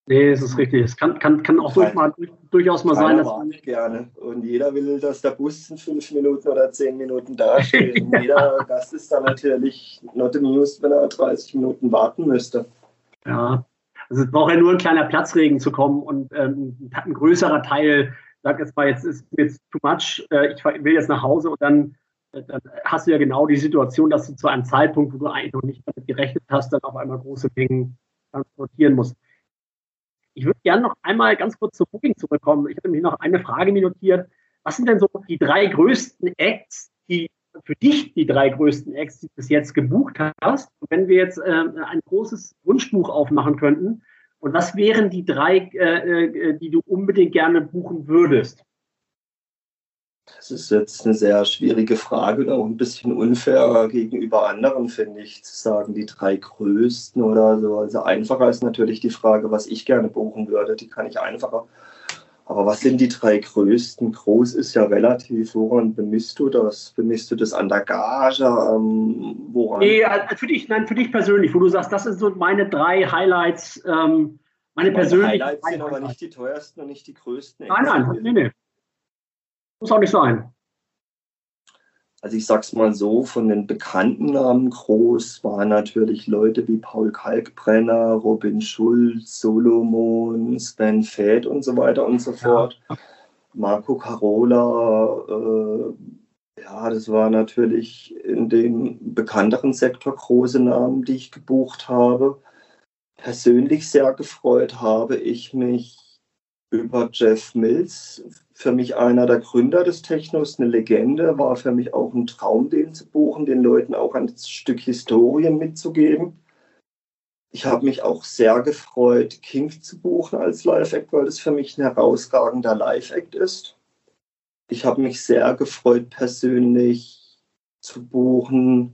Nee, das ist richtig. Es kann, kann, kann auch durch mal, durchaus mal sein, dass. Man gerne. Und jeder will, dass der Bus in fünf Minuten oder zehn Minuten da steht. Und jeder Gast ist dann natürlich not amused, wenn er 30 Minuten warten müsste. Ja, also es braucht ja nur ein kleiner Platzregen zu kommen und ähm, ein größerer Teil sagt jetzt mal, jetzt ist jetzt too much, äh, ich will jetzt nach Hause und dann dann hast du ja genau die Situation, dass du zu einem Zeitpunkt, wo du eigentlich noch nicht damit gerechnet hast, dann auf einmal große Mengen transportieren musst. Ich würde gerne noch einmal ganz kurz zu Booking zurückkommen. Ich habe nämlich noch eine Frage notiert. Was sind denn so die drei größten Acts, die für dich die drei größten Acts, die du bis jetzt gebucht hast? Und wenn wir jetzt äh, ein großes Wunschbuch aufmachen könnten, und was wären die drei, äh, äh die du unbedingt gerne buchen würdest? Das ist jetzt eine sehr schwierige Frage und auch ein bisschen unfair gegenüber anderen, finde ich, zu sagen, die drei größten oder so. Also einfacher ist natürlich die Frage, was ich gerne buchen würde. Die kann ich einfacher. Aber was sind die drei größten? Groß ist ja relativ. Woran bemisst du das? Bemisst du das an der Gage? Ähm, woran? Nee, also für dich, nein, für dich persönlich, wo du sagst, das sind so meine drei Highlights. Ähm, meine, meine persönlichen Highlights sind aber nicht die teuersten und nicht die größten. Nein, nein, nee, nee. Muss auch nicht sein. Also ich sag's mal so, von den bekannten Namen groß waren natürlich Leute wie Paul Kalkbrenner, Robin Schulz, Solomon, Sven Fett und so weiter und so fort. Ja. Marco Carola, äh, ja, das war natürlich in dem bekannteren Sektor große Namen, die ich gebucht habe. Persönlich sehr gefreut habe ich mich über Jeff Mills, für mich einer der Gründer des Technos, eine Legende, war für mich auch ein Traum, den zu buchen, den Leuten auch ein Stück Historie mitzugeben. Ich habe mich auch sehr gefreut, King zu buchen als Live-Act, weil das für mich ein herausragender Live-Act ist. Ich habe mich sehr gefreut, persönlich zu buchen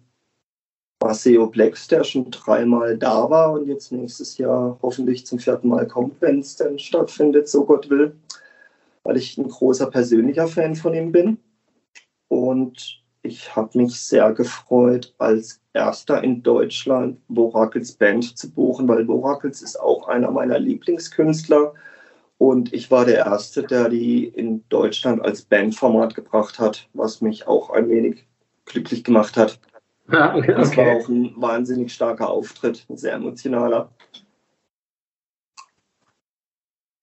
Maceo Blacks, der schon dreimal da war und jetzt nächstes Jahr hoffentlich zum vierten Mal kommt, wenn es denn stattfindet, so Gott will, weil ich ein großer persönlicher Fan von ihm bin. Und ich habe mich sehr gefreut, als erster in Deutschland Voracles Band zu buchen, weil Voracles ist auch einer meiner Lieblingskünstler. Und ich war der Erste, der die in Deutschland als Bandformat gebracht hat, was mich auch ein wenig glücklich gemacht hat. Ja, okay, das war auch ein wahnsinnig starker Auftritt, ein sehr emotionaler.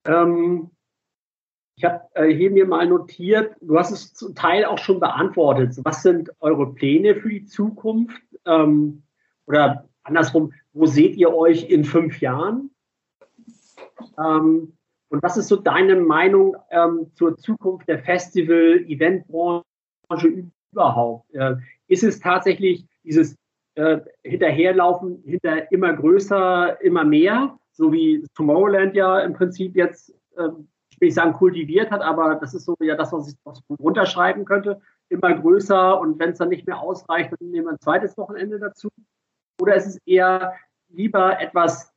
Ähm, ich habe äh, hier mir mal notiert, du hast es zum Teil auch schon beantwortet. Was sind eure Pläne für die Zukunft? Ähm, oder andersrum, wo seht ihr euch in fünf Jahren? Ähm, und was ist so deine Meinung ähm, zur Zukunft der Festival-Eventbranche überhaupt? Äh, ist es tatsächlich dieses äh, Hinterherlaufen hinter immer größer, immer mehr, so wie Tomorrowland ja im Prinzip jetzt, äh, ich will nicht sagen kultiviert hat, aber das ist so ja das, was ich runterschreiben könnte, immer größer und wenn es dann nicht mehr ausreicht, dann nehmen wir ein zweites Wochenende dazu. Oder ist es eher lieber etwas,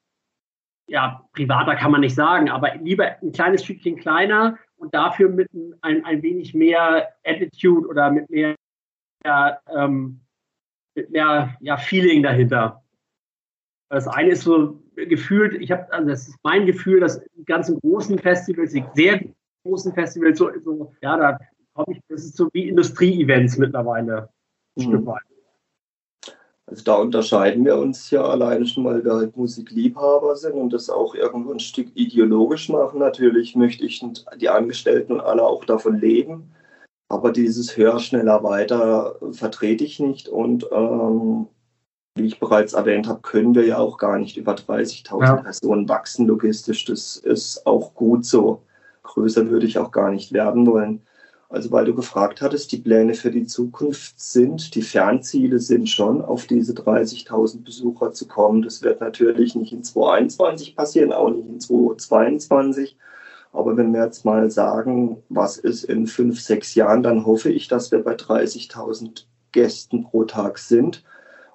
ja, privater kann man nicht sagen, aber lieber ein kleines Stückchen kleiner und dafür mit ein, ein wenig mehr Attitude oder mit mehr, ähm, mit mehr ja, Feeling dahinter. Das eine ist so gefühlt, ich habe, also das ist mein Gefühl, dass die ganzen großen Festivals, die sehr großen Festivals, so, so ja, da komme ich, das ist so wie Industrie-Events mittlerweile ein mhm. Stück weit. Also da unterscheiden wir uns ja alleine schon, weil wir halt Musikliebhaber sind und das auch irgendwo ein Stück ideologisch machen. Natürlich möchte ich die Angestellten und alle auch davon leben, aber dieses höher, schneller, weiter vertrete ich nicht und ähm, wie ich bereits erwähnt habe, können wir ja auch gar nicht über 30.000 ja. Personen wachsen logistisch. Das ist auch gut so. Größer würde ich auch gar nicht werden wollen. Also weil du gefragt hattest, die Pläne für die Zukunft sind, die Fernziele sind schon, auf diese 30.000 Besucher zu kommen. Das wird natürlich nicht in 2021 passieren, auch nicht in 2022. Aber wenn wir jetzt mal sagen, was ist in fünf, sechs Jahren, dann hoffe ich, dass wir bei 30.000 Gästen pro Tag sind.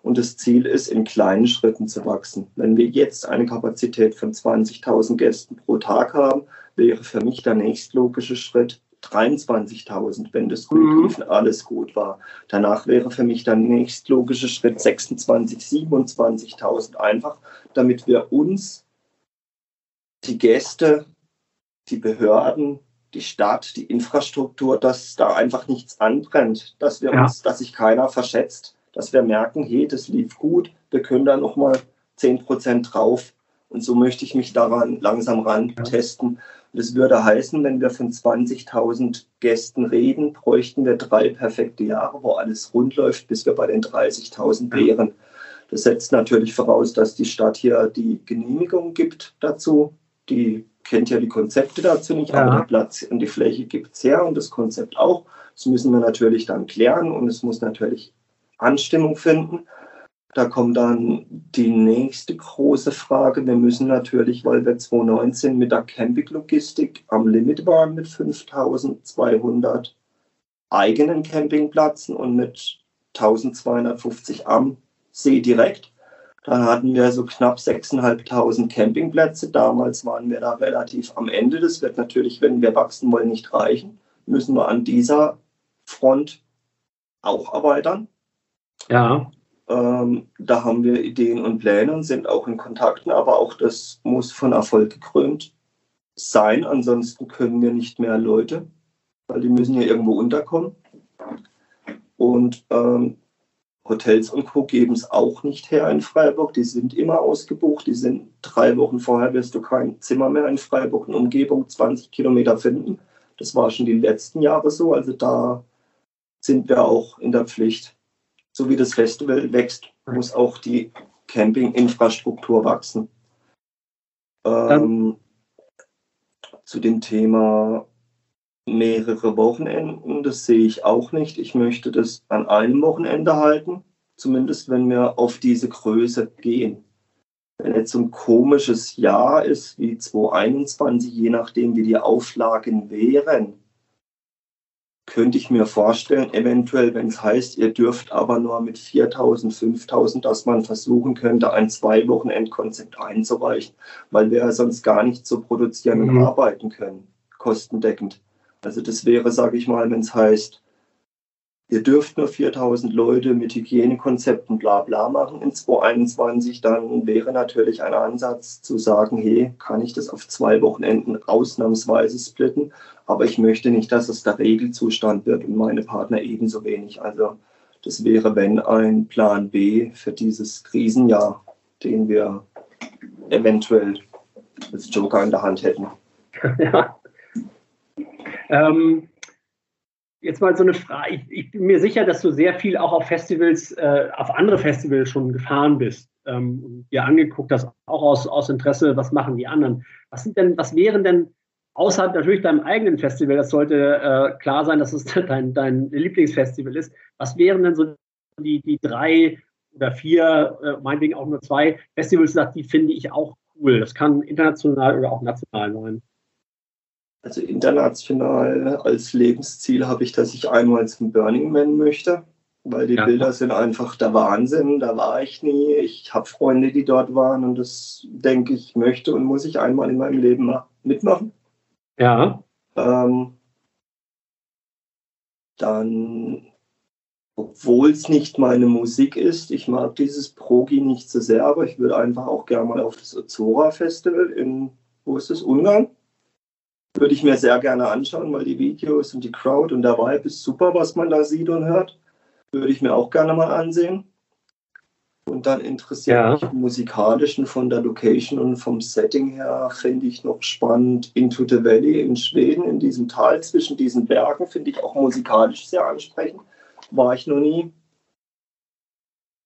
Und das Ziel ist, in kleinen Schritten zu wachsen. Wenn wir jetzt eine Kapazität von 20.000 Gästen pro Tag haben, wäre für mich der nächstlogische Schritt 23.000, wenn das gut mhm. lief und alles gut war. Danach wäre für mich der nächstlogische Schritt 26.000, 27.000 einfach, damit wir uns, die Gäste, die Behörden, die Stadt, die Infrastruktur, dass da einfach nichts anbrennt, dass wir ja. uns, dass sich keiner verschätzt, dass wir merken, hey, das lief gut, wir können da nochmal 10% drauf. Und so möchte ich mich daran langsam ran testen. Das würde heißen, wenn wir von 20.000 Gästen reden, bräuchten wir drei perfekte Jahre, wo alles rund läuft, bis wir bei den 30.000 wären. Das setzt natürlich voraus, dass die Stadt hier die Genehmigung gibt dazu. Die kennt ja die Konzepte dazu nicht, ja. aber der Platz und die Fläche gibt es her und das Konzept auch. Das müssen wir natürlich dann klären und es muss natürlich Anstimmung finden. Da kommt dann die nächste große Frage. Wir müssen natürlich, weil wir 2019 mit der Campinglogistik am Limit waren mit 5200 eigenen Campingplätzen und mit 1250 am See direkt. Da hatten wir so knapp 6.500 Campingplätze. Damals waren wir da relativ am Ende. Das wird natürlich, wenn wir wachsen wollen, nicht reichen. Müssen wir an dieser Front auch erweitern. Ja. Ähm, da haben wir Ideen und Pläne und sind auch in Kontakten, aber auch das muss von Erfolg gekrönt sein. Ansonsten können wir nicht mehr Leute, weil die müssen ja irgendwo unterkommen. Und ähm, Hotels und Co. geben es auch nicht her in Freiburg. Die sind immer ausgebucht. Die sind drei Wochen vorher, wirst du kein Zimmer mehr in Freiburg in Umgebung 20 Kilometer finden. Das war schon die letzten Jahre so. Also da sind wir auch in der Pflicht so wie das Festival wächst, muss auch die Campinginfrastruktur wachsen. Ähm, zu dem Thema mehrere Wochenenden, das sehe ich auch nicht. Ich möchte das an einem Wochenende halten, zumindest wenn wir auf diese Größe gehen. Wenn jetzt so ein komisches Jahr ist wie 2021, je nachdem wie die Auflagen wären, könnte ich mir vorstellen, eventuell, wenn es heißt, ihr dürft aber nur mit 4000, 5000, dass man versuchen könnte, ein Zwei-Wochen-Endkonzept einzureichen, weil wir ja sonst gar nicht so produzieren mhm. und arbeiten können, kostendeckend. Also das wäre, sage ich mal, wenn es heißt, ihr dürft nur 4000 Leute mit Hygienekonzepten bla bla machen in 2021, dann wäre natürlich ein Ansatz zu sagen, hey, kann ich das auf zwei Wochenenden ausnahmsweise splitten, aber ich möchte nicht, dass es der Regelzustand wird und meine Partner ebenso wenig. Also das wäre, wenn ein Plan B für dieses Krisenjahr, den wir eventuell als Joker in der Hand hätten. Ja. Ähm, Jetzt mal so eine Frage. Ich, ich, bin mir sicher, dass du sehr viel auch auf Festivals, äh, auf andere Festivals schon gefahren bist. Ähm, und dir angeguckt hast, auch aus, aus Interesse, was machen die anderen. Was sind denn, was wären denn außerhalb natürlich deinem eigenen Festival, das sollte äh, klar sein, dass es dein, dein Lieblingsfestival ist. Was wären denn so die, die drei oder vier, äh, meinetwegen auch nur zwei Festivals, die finde ich auch cool. Das kann international oder auch national sein. Also international als Lebensziel habe ich, dass ich einmal zum Burning Man möchte, weil die ja. Bilder sind einfach der Wahnsinn. Da war ich nie. Ich habe Freunde, die dort waren und das denke ich möchte und muss ich einmal in meinem Leben mitmachen. Ja. Ähm, dann, obwohl es nicht meine Musik ist, ich mag dieses Progi nicht so sehr, aber ich würde einfach auch gerne mal auf das Ozora Festival in, wo ist das, Ungarn? Würde ich mir sehr gerne anschauen, weil die Videos und die Crowd und der Vibe ist super, was man da sieht und hört. Würde ich mir auch gerne mal ansehen. Und dann interessiert ja. mich musikalisch und von der Location und vom Setting her finde ich noch spannend Into the Valley in Schweden, in diesem Tal zwischen diesen Bergen, finde ich auch musikalisch sehr ansprechend. War ich noch nie.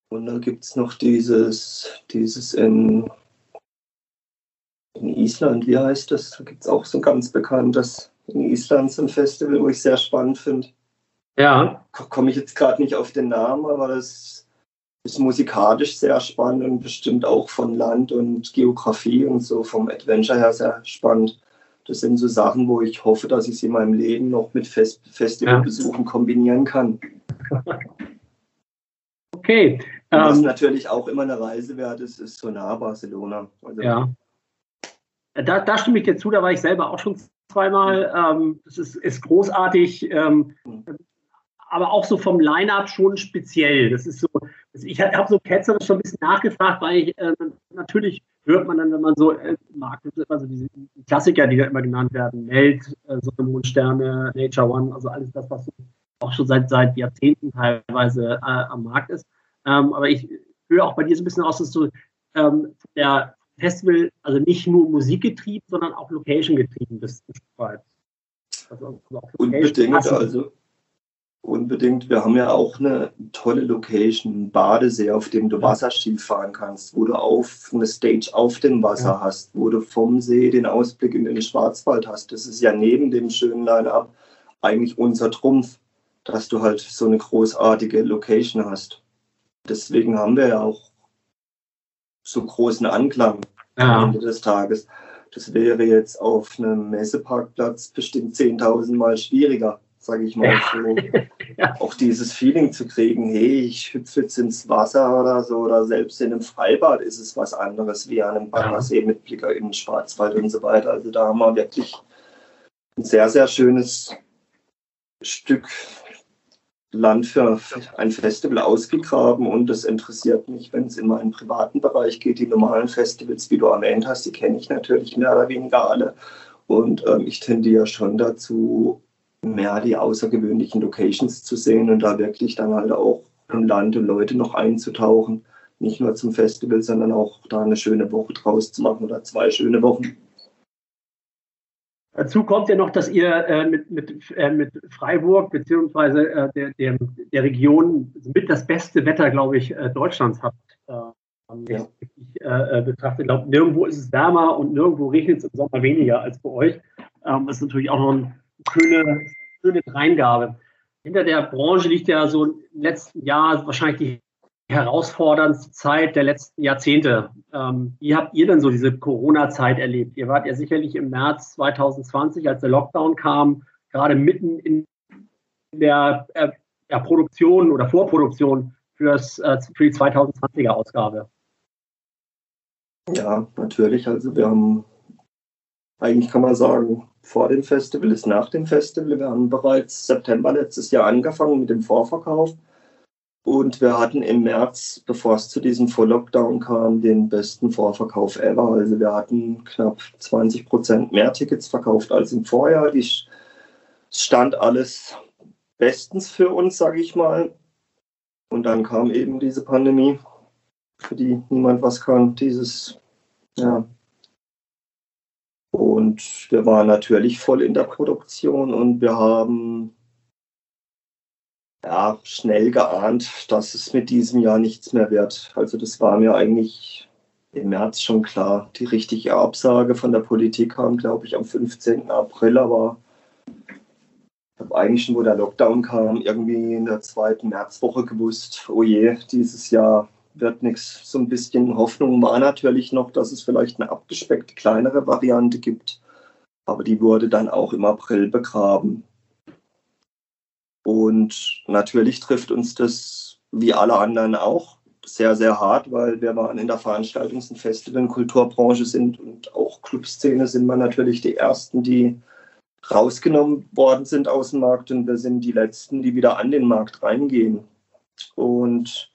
Und dann gibt es noch dieses, dieses in, in Island, wie heißt das? Da gibt es auch so ein ganz bekanntes in Island so ein Festival, wo ich sehr spannend finde. Ja. Komme ich jetzt gerade nicht auf den Namen, aber das ist musikalisch sehr spannend und bestimmt auch von Land und Geografie und so vom Adventure her sehr spannend. Das sind so Sachen, wo ich hoffe, dass ich sie in meinem Leben noch mit Fest Festivalbesuchen ja. kombinieren kann. Okay. Und was ähm, natürlich auch immer eine Reise wert ist, ist Sonar Barcelona. Also, ja. Da, da, stimme ich dir zu, da war ich selber auch schon zweimal. Ähm, das ist, ist großartig. Ähm, hm aber auch so vom Line-Up schon speziell. Das ist so, ich habe so ketzerisch schon ein bisschen nachgefragt, weil ich, äh, natürlich hört man dann, wenn man so äh, mag, also diese Klassiker, die da immer genannt werden, Meld, äh, Sonne, Mond, Sterne, Nature One, also alles das, was auch schon seit, seit Jahrzehnten teilweise äh, am Markt ist. Ähm, aber ich höre auch bei dir so ein bisschen aus, dass du ähm, der Festival, also nicht nur Musik getrieben, sondern auch Location getrieben bist. Also, also Unbedingt, also Unbedingt. Wir haben ja auch eine tolle Location, einen Badesee, auf dem du Wasserski fahren kannst, wo du auf eine Stage auf dem Wasser ja. hast, wo du vom See den Ausblick in den Schwarzwald hast. Das ist ja neben dem schönen Line-Up eigentlich unser Trumpf, dass du halt so eine großartige Location hast. Deswegen haben wir ja auch so großen Anklang ja. am Ende des Tages. Das wäre jetzt auf einem Messeparkplatz bestimmt 10.000 Mal schwieriger sage ich mal so. ja. Auch dieses Feeling zu kriegen, hey, ich hüpfe jetzt ins Wasser oder so, oder selbst in einem Freibad ist es was anderes wie an einem Baggersee mit Blick in den Schwarzwald und so weiter. Also da haben wir wirklich ein sehr, sehr schönes Stück Land für ein Festival ausgegraben und das interessiert mich, wenn es in meinen privaten Bereich geht. Die normalen Festivals, wie du erwähnt hast, die kenne ich natürlich mehr oder weniger alle. Und ähm, ich tendiere schon dazu, mehr die außergewöhnlichen Locations zu sehen und da wirklich dann halt auch im Land und Leute noch einzutauchen. Nicht nur zum Festival, sondern auch da eine schöne Woche draus zu machen oder zwei schöne Wochen. Dazu kommt ja noch, dass ihr äh, mit, mit, äh, mit Freiburg beziehungsweise äh, der, der, der, Region mit das beste Wetter, glaube ich, äh, Deutschlands habt. Äh, ja. Ich äh, betrachte, glaube nirgendwo ist es wärmer und nirgendwo regnet es im Sommer weniger als bei euch. Ähm, das ist natürlich auch noch ein schöne, schöne Dreingabe. Hinter der Branche liegt ja so im letzten Jahr wahrscheinlich die herausforderndste Zeit der letzten Jahrzehnte. Ähm, wie habt ihr denn so diese Corona-Zeit erlebt? Ihr wart ja sicherlich im März 2020, als der Lockdown kam, gerade mitten in der, äh, der Produktion oder Vorproduktion fürs, äh, für die 2020er Ausgabe. Ja, natürlich. Also wir haben eigentlich kann man sagen, vor dem Festival ist nach dem Festival. Wir haben bereits September letztes Jahr angefangen mit dem Vorverkauf. Und wir hatten im März, bevor es zu diesem Full-Lockdown kam, den besten Vorverkauf ever. Also wir hatten knapp 20 Prozent mehr Tickets verkauft als im Vorjahr. Es stand alles bestens für uns, sage ich mal. Und dann kam eben diese Pandemie, für die niemand was kann. Dieses ja, und wir waren natürlich voll in der Produktion und wir haben ja, schnell geahnt, dass es mit diesem Jahr nichts mehr wird. Also das war mir eigentlich im März schon klar. Die richtige Absage von der Politik kam, glaube ich, am 15. April, aber ich habe eigentlich schon, wo der Lockdown kam, irgendwie in der zweiten Märzwoche gewusst, oh je, dieses Jahr wird nichts. So ein bisschen Hoffnung war natürlich noch, dass es vielleicht eine abgespeckte, kleinere Variante gibt. Aber die wurde dann auch im April begraben. Und natürlich trifft uns das wie alle anderen auch sehr, sehr hart, weil wir waren in der Veranstaltungs- und Festival- sind und auch Clubszene sind wir natürlich die Ersten, die rausgenommen worden sind aus dem Markt und wir sind die Letzten, die wieder an den Markt reingehen. Und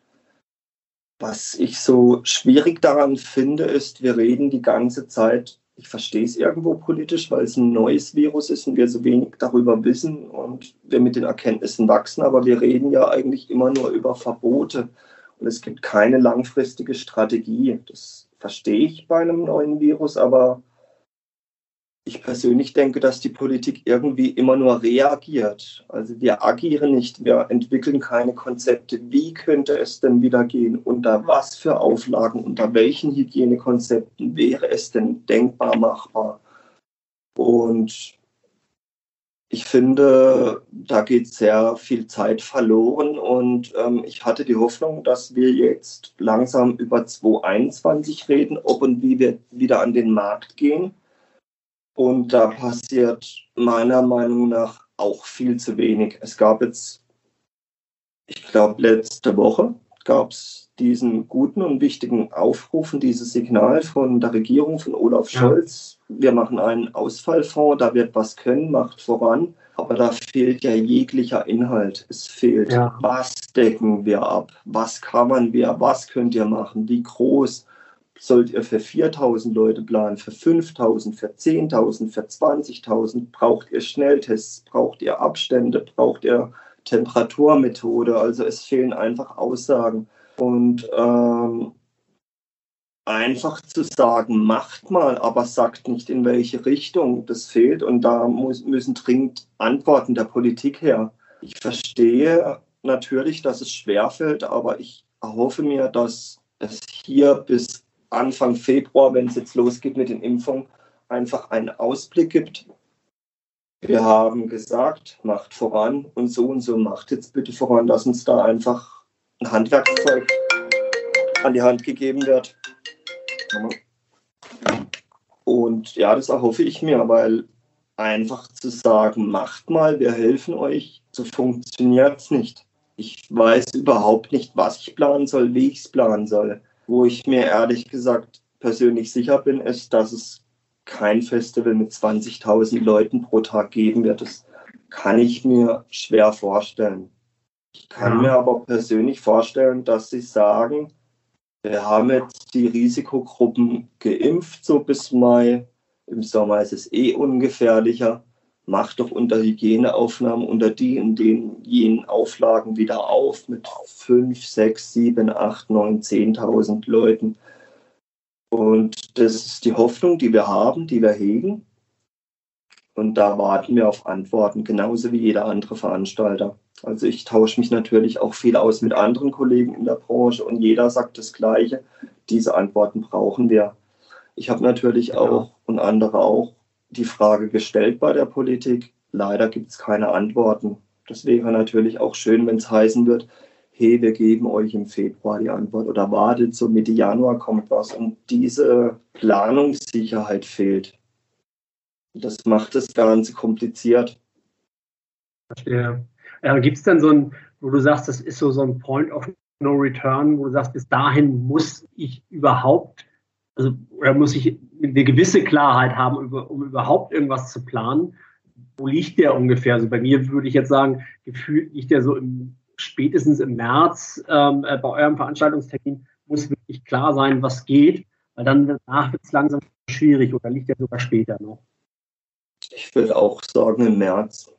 was ich so schwierig daran finde, ist, wir reden die ganze Zeit, ich verstehe es irgendwo politisch, weil es ein neues Virus ist und wir so wenig darüber wissen und wir mit den Erkenntnissen wachsen, aber wir reden ja eigentlich immer nur über Verbote und es gibt keine langfristige Strategie. Das verstehe ich bei einem neuen Virus, aber ich persönlich denke, dass die Politik irgendwie immer nur reagiert. Also wir agieren nicht, wir entwickeln keine Konzepte. Wie könnte es denn wieder gehen? Unter was für Auflagen, unter welchen Hygienekonzepten wäre es denn denkbar machbar? Und ich finde, da geht sehr viel Zeit verloren und ähm, ich hatte die Hoffnung, dass wir jetzt langsam über 2021 reden, ob und wie wir wieder an den Markt gehen und da passiert meiner Meinung nach auch viel zu wenig. Es gab jetzt, ich glaube, letzte Woche gab es diesen guten und wichtigen Aufruf und dieses Signal von der Regierung, von Olaf Scholz. Ja. Wir machen einen Ausfallfonds, da wird was können, macht voran. Aber da fehlt ja jeglicher Inhalt. Es fehlt, ja. was decken wir ab? Was kann man wir? Was könnt ihr machen? Wie groß? Sollt ihr für 4000 Leute planen, für 5000, für 10.000, für 20.000? Braucht ihr Schnelltests? Braucht ihr Abstände? Braucht ihr Temperaturmethode? Also es fehlen einfach Aussagen. Und ähm, einfach zu sagen, macht mal, aber sagt nicht in welche Richtung, das fehlt. Und da muss, müssen dringend Antworten der Politik her. Ich verstehe natürlich, dass es schwerfällt, aber ich erhoffe mir, dass es hier bis Anfang Februar, wenn es jetzt losgeht mit den Impfungen, einfach einen Ausblick gibt. Wir haben gesagt, macht voran und so und so macht jetzt bitte voran, dass uns da einfach ein Handwerkszeug an die Hand gegeben wird. Und ja, das erhoffe ich mir, weil einfach zu sagen, macht mal, wir helfen euch, so funktioniert es nicht. Ich weiß überhaupt nicht, was ich planen soll, wie ich es planen soll. Wo ich mir ehrlich gesagt persönlich sicher bin, ist, dass es kein Festival mit 20.000 Leuten pro Tag geben wird. Das kann ich mir schwer vorstellen. Ich kann mir aber persönlich vorstellen, dass sie sagen, wir haben jetzt die Risikogruppen geimpft, so bis Mai. Im Sommer ist es eh ungefährlicher macht doch unter Hygieneaufnahmen unter die in den jenen Auflagen wieder auf mit 5, 6, 7, 8, 9, 10.000 Leuten. Und das ist die Hoffnung, die wir haben, die wir hegen. Und da warten wir auf Antworten, genauso wie jeder andere Veranstalter. Also ich tausche mich natürlich auch viel aus mit anderen Kollegen in der Branche und jeder sagt das Gleiche. Diese Antworten brauchen wir. Ich habe natürlich auch und andere auch die Frage gestellt bei der Politik. Leider gibt es keine Antworten. Das wäre natürlich auch schön, wenn es heißen wird, hey, wir geben euch im Februar die Antwort oder wartet, so Mitte Januar kommt was. Und diese Planungssicherheit fehlt. Das macht das Ganze kompliziert. Verstehe. Ja, Gibt es denn so ein, wo du sagst, das ist so, so ein Point of No Return, wo du sagst, bis dahin muss ich überhaupt also oder muss ich eine gewisse Klarheit haben, um überhaupt irgendwas zu planen. Wo liegt der ungefähr? Also bei mir würde ich jetzt sagen, gefühlt liegt der so im, spätestens im März ähm, äh, bei eurem Veranstaltungstermin muss wirklich klar sein, was geht, weil dann danach wird es langsam schwierig oder liegt der sogar später noch? Ich würde auch sagen im März.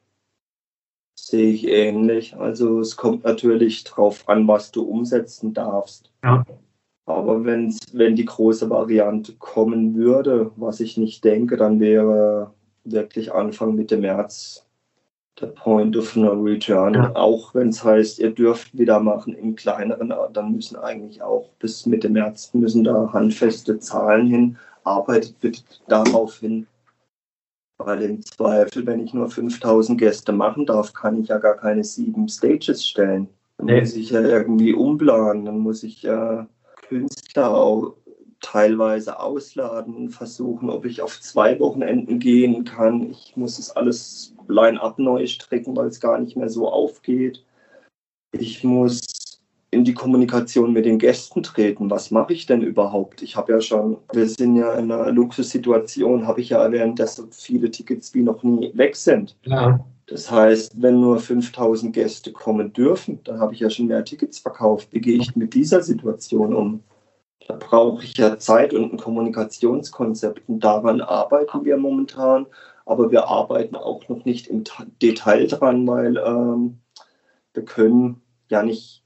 Sehe ich ähnlich. Also es kommt natürlich drauf an, was du umsetzen darfst. Ja. Aber wenn's, wenn die große Variante kommen würde, was ich nicht denke, dann wäre wirklich Anfang Mitte März der Point of No Return. Ja. Auch wenn es heißt, ihr dürft wieder machen in kleineren, dann müssen eigentlich auch bis Mitte März müssen da handfeste Zahlen hin. Arbeitet bitte darauf hin. Weil im Zweifel, wenn ich nur 5000 Gäste machen darf, kann ich ja gar keine sieben Stages stellen. Dann nee. muss ich ja irgendwie umplanen. Dann muss ich ja Künstler auch teilweise ausladen, versuchen, ob ich auf zwei Wochenenden gehen kann. Ich muss es alles line-up neu stricken, weil es gar nicht mehr so aufgeht. Ich muss in die Kommunikation mit den Gästen treten. Was mache ich denn überhaupt? Ich habe ja schon, wir sind ja in einer Luxussituation, habe ich ja erwähnt, dass so viele Tickets wie noch nie weg sind. Ja. Das heißt, wenn nur 5000 Gäste kommen dürfen, dann habe ich ja schon mehr Tickets verkauft. Wie gehe ich mit dieser Situation um? Da brauche ich ja Zeit und ein Kommunikationskonzept und daran arbeiten wir momentan. Aber wir arbeiten auch noch nicht im Detail dran, weil ähm, wir können ja nicht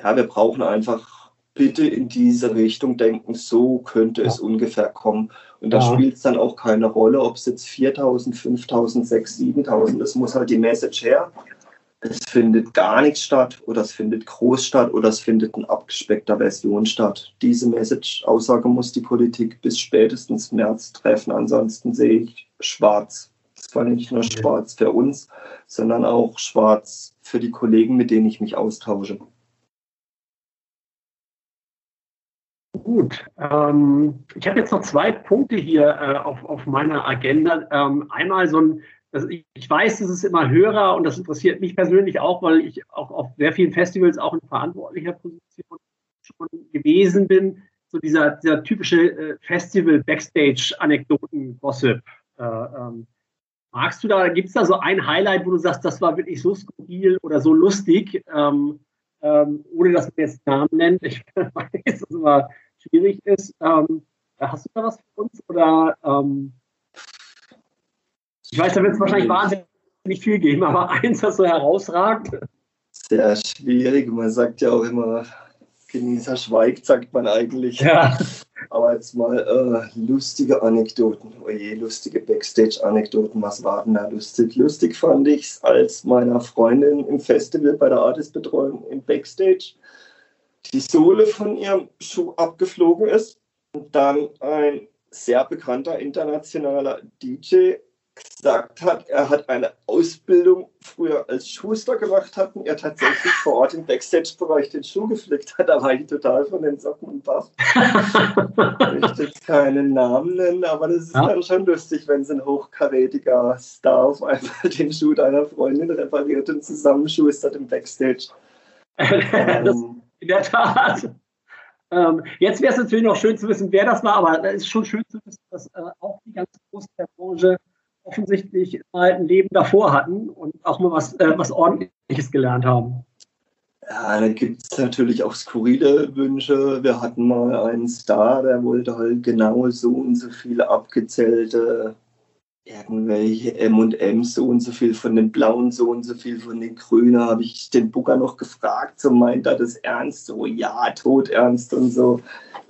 ja, wir brauchen einfach bitte in diese Richtung denken, so könnte es ja. ungefähr kommen. Und da ja. spielt es dann auch keine Rolle, ob es jetzt 4000, 5000, 6000, 7000 ist, muss halt die Message her. Es findet gar nichts statt oder es findet groß statt oder es findet in abgespeckter Version statt. Diese Message-Aussage muss die Politik bis spätestens März treffen, ansonsten sehe ich schwarz. Es war nicht nur schwarz für uns, sondern auch schwarz für die Kollegen, mit denen ich mich austausche. Gut, ähm, ich habe jetzt noch zwei Punkte hier äh, auf, auf meiner Agenda. Ähm, einmal so ein, also ich, ich, weiß, das ist immer Hörer und das interessiert mich persönlich auch, weil ich auch auf sehr vielen Festivals auch in verantwortlicher Position schon gewesen bin. So dieser, dieser typische äh, Festival-Backstage-Anekdoten-Gossip. Äh, ähm, magst du da, gibt es da so ein Highlight, wo du sagst, das war wirklich so skurril oder so lustig, ähm, ähm ohne dass man jetzt Namen nennt? Ich weiß, das ist immer schwierig ist. Ähm, hast du da was für uns? Oder ähm, ich weiß, da wird es wahrscheinlich wahnsinnig viel geben, aber eins, was so herausragt. Sehr schwierig. Man sagt ja auch immer, Genießer schweigt, sagt man eigentlich. Ja. Aber jetzt mal äh, lustige Anekdoten. Oje, lustige Backstage-Anekdoten. Was war denn da lustig? Lustig fand ich es, als meiner Freundin im Festival bei der Artist-Betreuung im Backstage die Sohle von ihrem Schuh abgeflogen ist und dann ein sehr bekannter internationaler DJ gesagt hat, er hat eine Ausbildung früher als Schuster gemacht hat und er tatsächlich vor Ort im Backstage-Bereich den Schuh geflickt hat. Da war ich total von den Socken und Baff. ich möchte jetzt keinen Namen nennen, aber das ist ja. dann schon lustig, wenn so ein hochkarätiger Star auf einmal den Schuh deiner Freundin repariert und zusammenschustert im Backstage. ähm, in der Tat. Ähm, jetzt wäre es natürlich noch schön zu wissen, wer das war, aber es ist schon schön zu wissen, dass äh, auch die ganz Großen Branche offensichtlich mal ein Leben davor hatten und auch mal was, äh, was Ordentliches gelernt haben. Ja, da gibt es natürlich auch skurrile Wünsche. Wir hatten mal einen Star, der wollte halt genau so und so viele abgezählte irgendwelche M&M's so und so viel von den blauen, so und so viel von den grünen, habe ich den Booker noch gefragt, so meint er das ernst, so ja, todernst und so.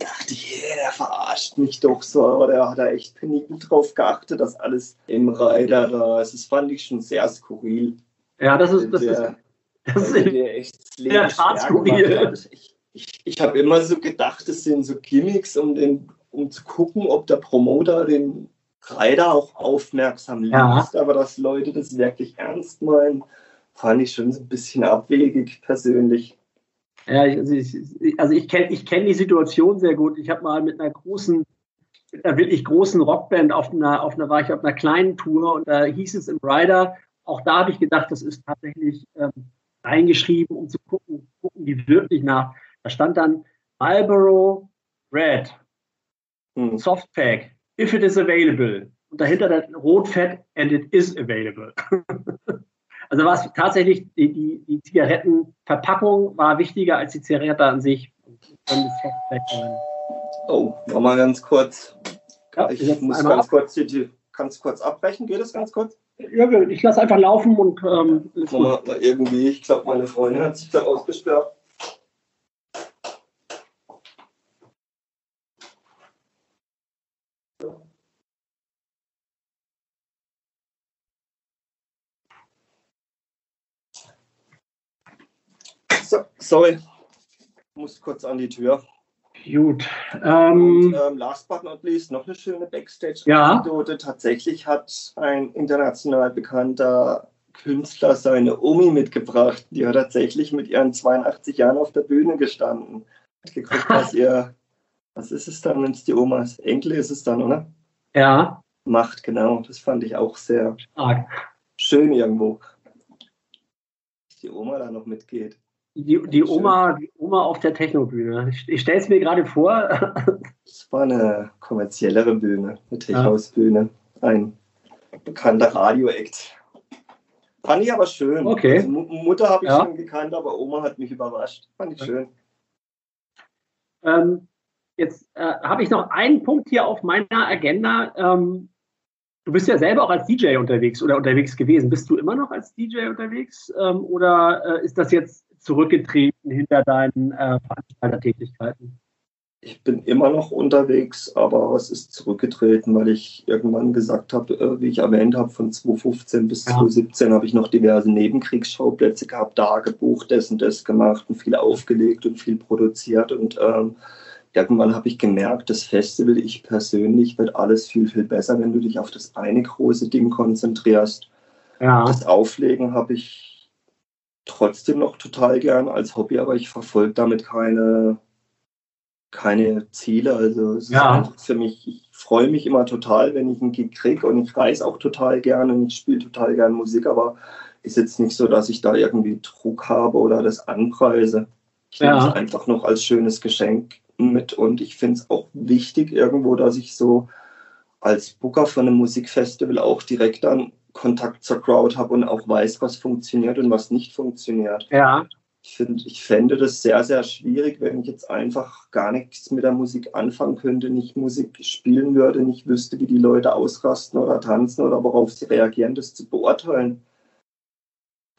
Dachte ich, yeah, der verarscht mich doch so, aber der hat da echt penibel drauf geachtet, dass alles im Reiter da ist. Das fand ich schon sehr skurril. Ja, das ist, das der, ist, das ist der echt Leben skurril. Ich, ich, ich habe immer so gedacht, das sind so Gimmicks, um, den, um zu gucken, ob der Promoter den Reiter auch aufmerksam liest, ja. aber dass Leute das wirklich ernst meinen, fand ich schon so ein bisschen abwegig persönlich. Ja, also ich, also ich kenne ich kenn die Situation sehr gut. Ich habe mal mit einer großen, mit einer wirklich großen Rockband auf einer, auf einer, war ich auf einer kleinen Tour und da hieß es im Rider, auch da habe ich gedacht, das ist tatsächlich ähm, reingeschrieben, um zu gucken, gucken die wirklich nach. Da stand dann Marlboro Red, hm. Softpack, if it is available. Und dahinter dann Rotfett and it is available. also war es tatsächlich, die, die, die Zigarettenverpackung war wichtiger als die Zigarette an sich. Oh, nochmal ganz kurz. Ja, ich muss ganz ab. kurz, die, kannst kurz abbrechen, geht das ganz kurz? Ja, ich lasse einfach laufen und ähm, mal, irgendwie, ich glaube, meine Freundin hat sich da ausgesperrt. So, sorry, ich muss kurz an die Tür. Gut. Ähm, Und, ähm, last but not least, noch eine schöne Backstage-Anekdote. Ja. Tatsächlich hat ein international bekannter Künstler seine Omi mitgebracht. Die hat tatsächlich mit ihren 82 Jahren auf der Bühne gestanden. Hat geguckt, was ihr, was ist es dann, wenn es die Oma ist? Enkel ist es dann, oder? Ja. Macht, genau. Das fand ich auch sehr Stark. schön irgendwo. Dass die Oma da noch mitgeht. Die, die, Oma, die Oma auf der Technobühne. Ich, ich stelle es mir gerade vor. Es war eine kommerziellere Bühne, eine Tech-House-Bühne. Ein bekannter Radio-Act. Fand ich aber schön. Okay. Also, Mutter habe ich ja. schon gekannt, aber Oma hat mich überrascht. Fand ich schön. Ähm, jetzt äh, habe ich noch einen Punkt hier auf meiner Agenda. Ähm, du bist ja selber auch als DJ unterwegs oder unterwegs gewesen. Bist du immer noch als DJ unterwegs ähm, oder äh, ist das jetzt zurückgetreten hinter deinen äh, Veranstaltertätigkeiten? Ich bin immer noch unterwegs, aber es ist zurückgetreten, weil ich irgendwann gesagt habe, äh, wie ich erwähnt habe, von 2015 bis ja. 2017 habe ich noch diverse Nebenkriegsschauplätze gehabt, da gebucht, das und das gemacht und viel aufgelegt und viel produziert. Und ähm, irgendwann habe ich gemerkt, das Festival, ich persönlich, wird alles viel, viel besser, wenn du dich auf das eine große Ding konzentrierst. Ja. Das Auflegen habe ich trotzdem noch total gern als Hobby, aber ich verfolge damit keine keine Ziele. Also es ja. ist einfach für mich, ich freue mich immer total, wenn ich einen Gig kriege und ich reise auch total gerne und ich spiele total gerne Musik, aber ist jetzt nicht so, dass ich da irgendwie Druck habe oder das anpreise. Ich ja. nehme es einfach noch als schönes Geschenk mit und ich finde es auch wichtig irgendwo, dass ich so als Booker von einem Musikfestival auch direkt dann Kontakt zur Crowd habe und auch weiß, was funktioniert und was nicht funktioniert. Ja ich, find, ich fände das sehr, sehr schwierig, wenn ich jetzt einfach gar nichts mit der Musik anfangen könnte, nicht Musik spielen würde, nicht wüsste, wie die Leute ausrasten oder tanzen oder worauf sie reagieren, das zu beurteilen.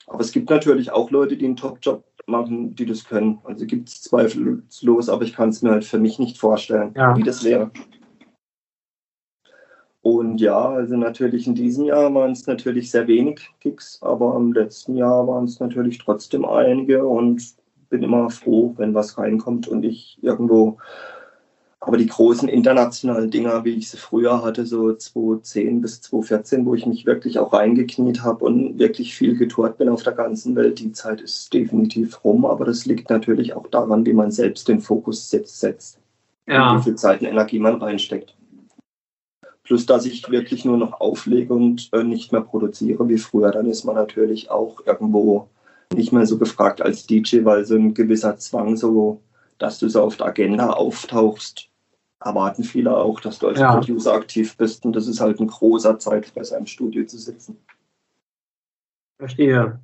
Aber es gibt natürlich auch Leute, die einen Top-Job machen, die das können. Also gibt es zweifellos, aber ich kann es mir halt für mich nicht vorstellen, ja. wie das wäre. Und ja, also natürlich in diesem Jahr waren es natürlich sehr wenig Gigs, aber im letzten Jahr waren es natürlich trotzdem einige und bin immer froh, wenn was reinkommt und ich irgendwo, aber die großen internationalen Dinger, wie ich sie früher hatte, so 2010 bis 2014, wo ich mich wirklich auch reingekniet habe und wirklich viel getourt bin auf der ganzen Welt, die Zeit ist definitiv rum, aber das liegt natürlich auch daran, wie man selbst den Fokus setzt, ja. wie viel Zeit und Energie man reinsteckt. Plus, dass ich wirklich nur noch auflege und äh, nicht mehr produziere wie früher, dann ist man natürlich auch irgendwo nicht mehr so gefragt als DJ, weil so ein gewisser Zwang, so dass du so auf der Agenda auftauchst, erwarten viele auch, dass du als ja. Producer aktiv bist. Und das ist halt ein großer Zeitfresser im Studio zu sitzen. Verstehe.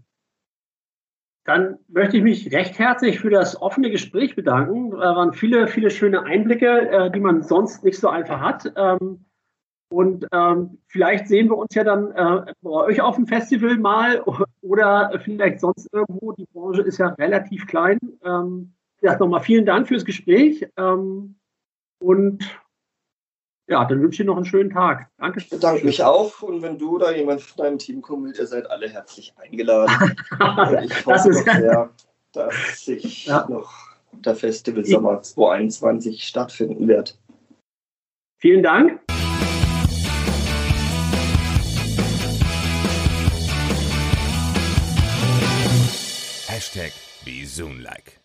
Dann möchte ich mich recht herzlich für das offene Gespräch bedanken. Da waren viele, viele schöne Einblicke, äh, die man sonst nicht so einfach hat. Und ähm, vielleicht sehen wir uns ja dann äh, bei euch auf dem Festival mal oder vielleicht sonst irgendwo. Die Branche ist ja relativ klein. Ähm, ja, nochmal vielen Dank fürs Gespräch. Ähm, und ja, dann wünsche ich noch einen schönen Tag. Danke. Ich bedanke mich auch. Und wenn du oder jemand von deinem Team kommt, ihr seid alle herzlich eingeladen. ich hoffe doch sehr, dass sich ja. noch der Festival Sommer 2021 stattfinden wird. Vielen Dank. Hashtag BeZoonLike.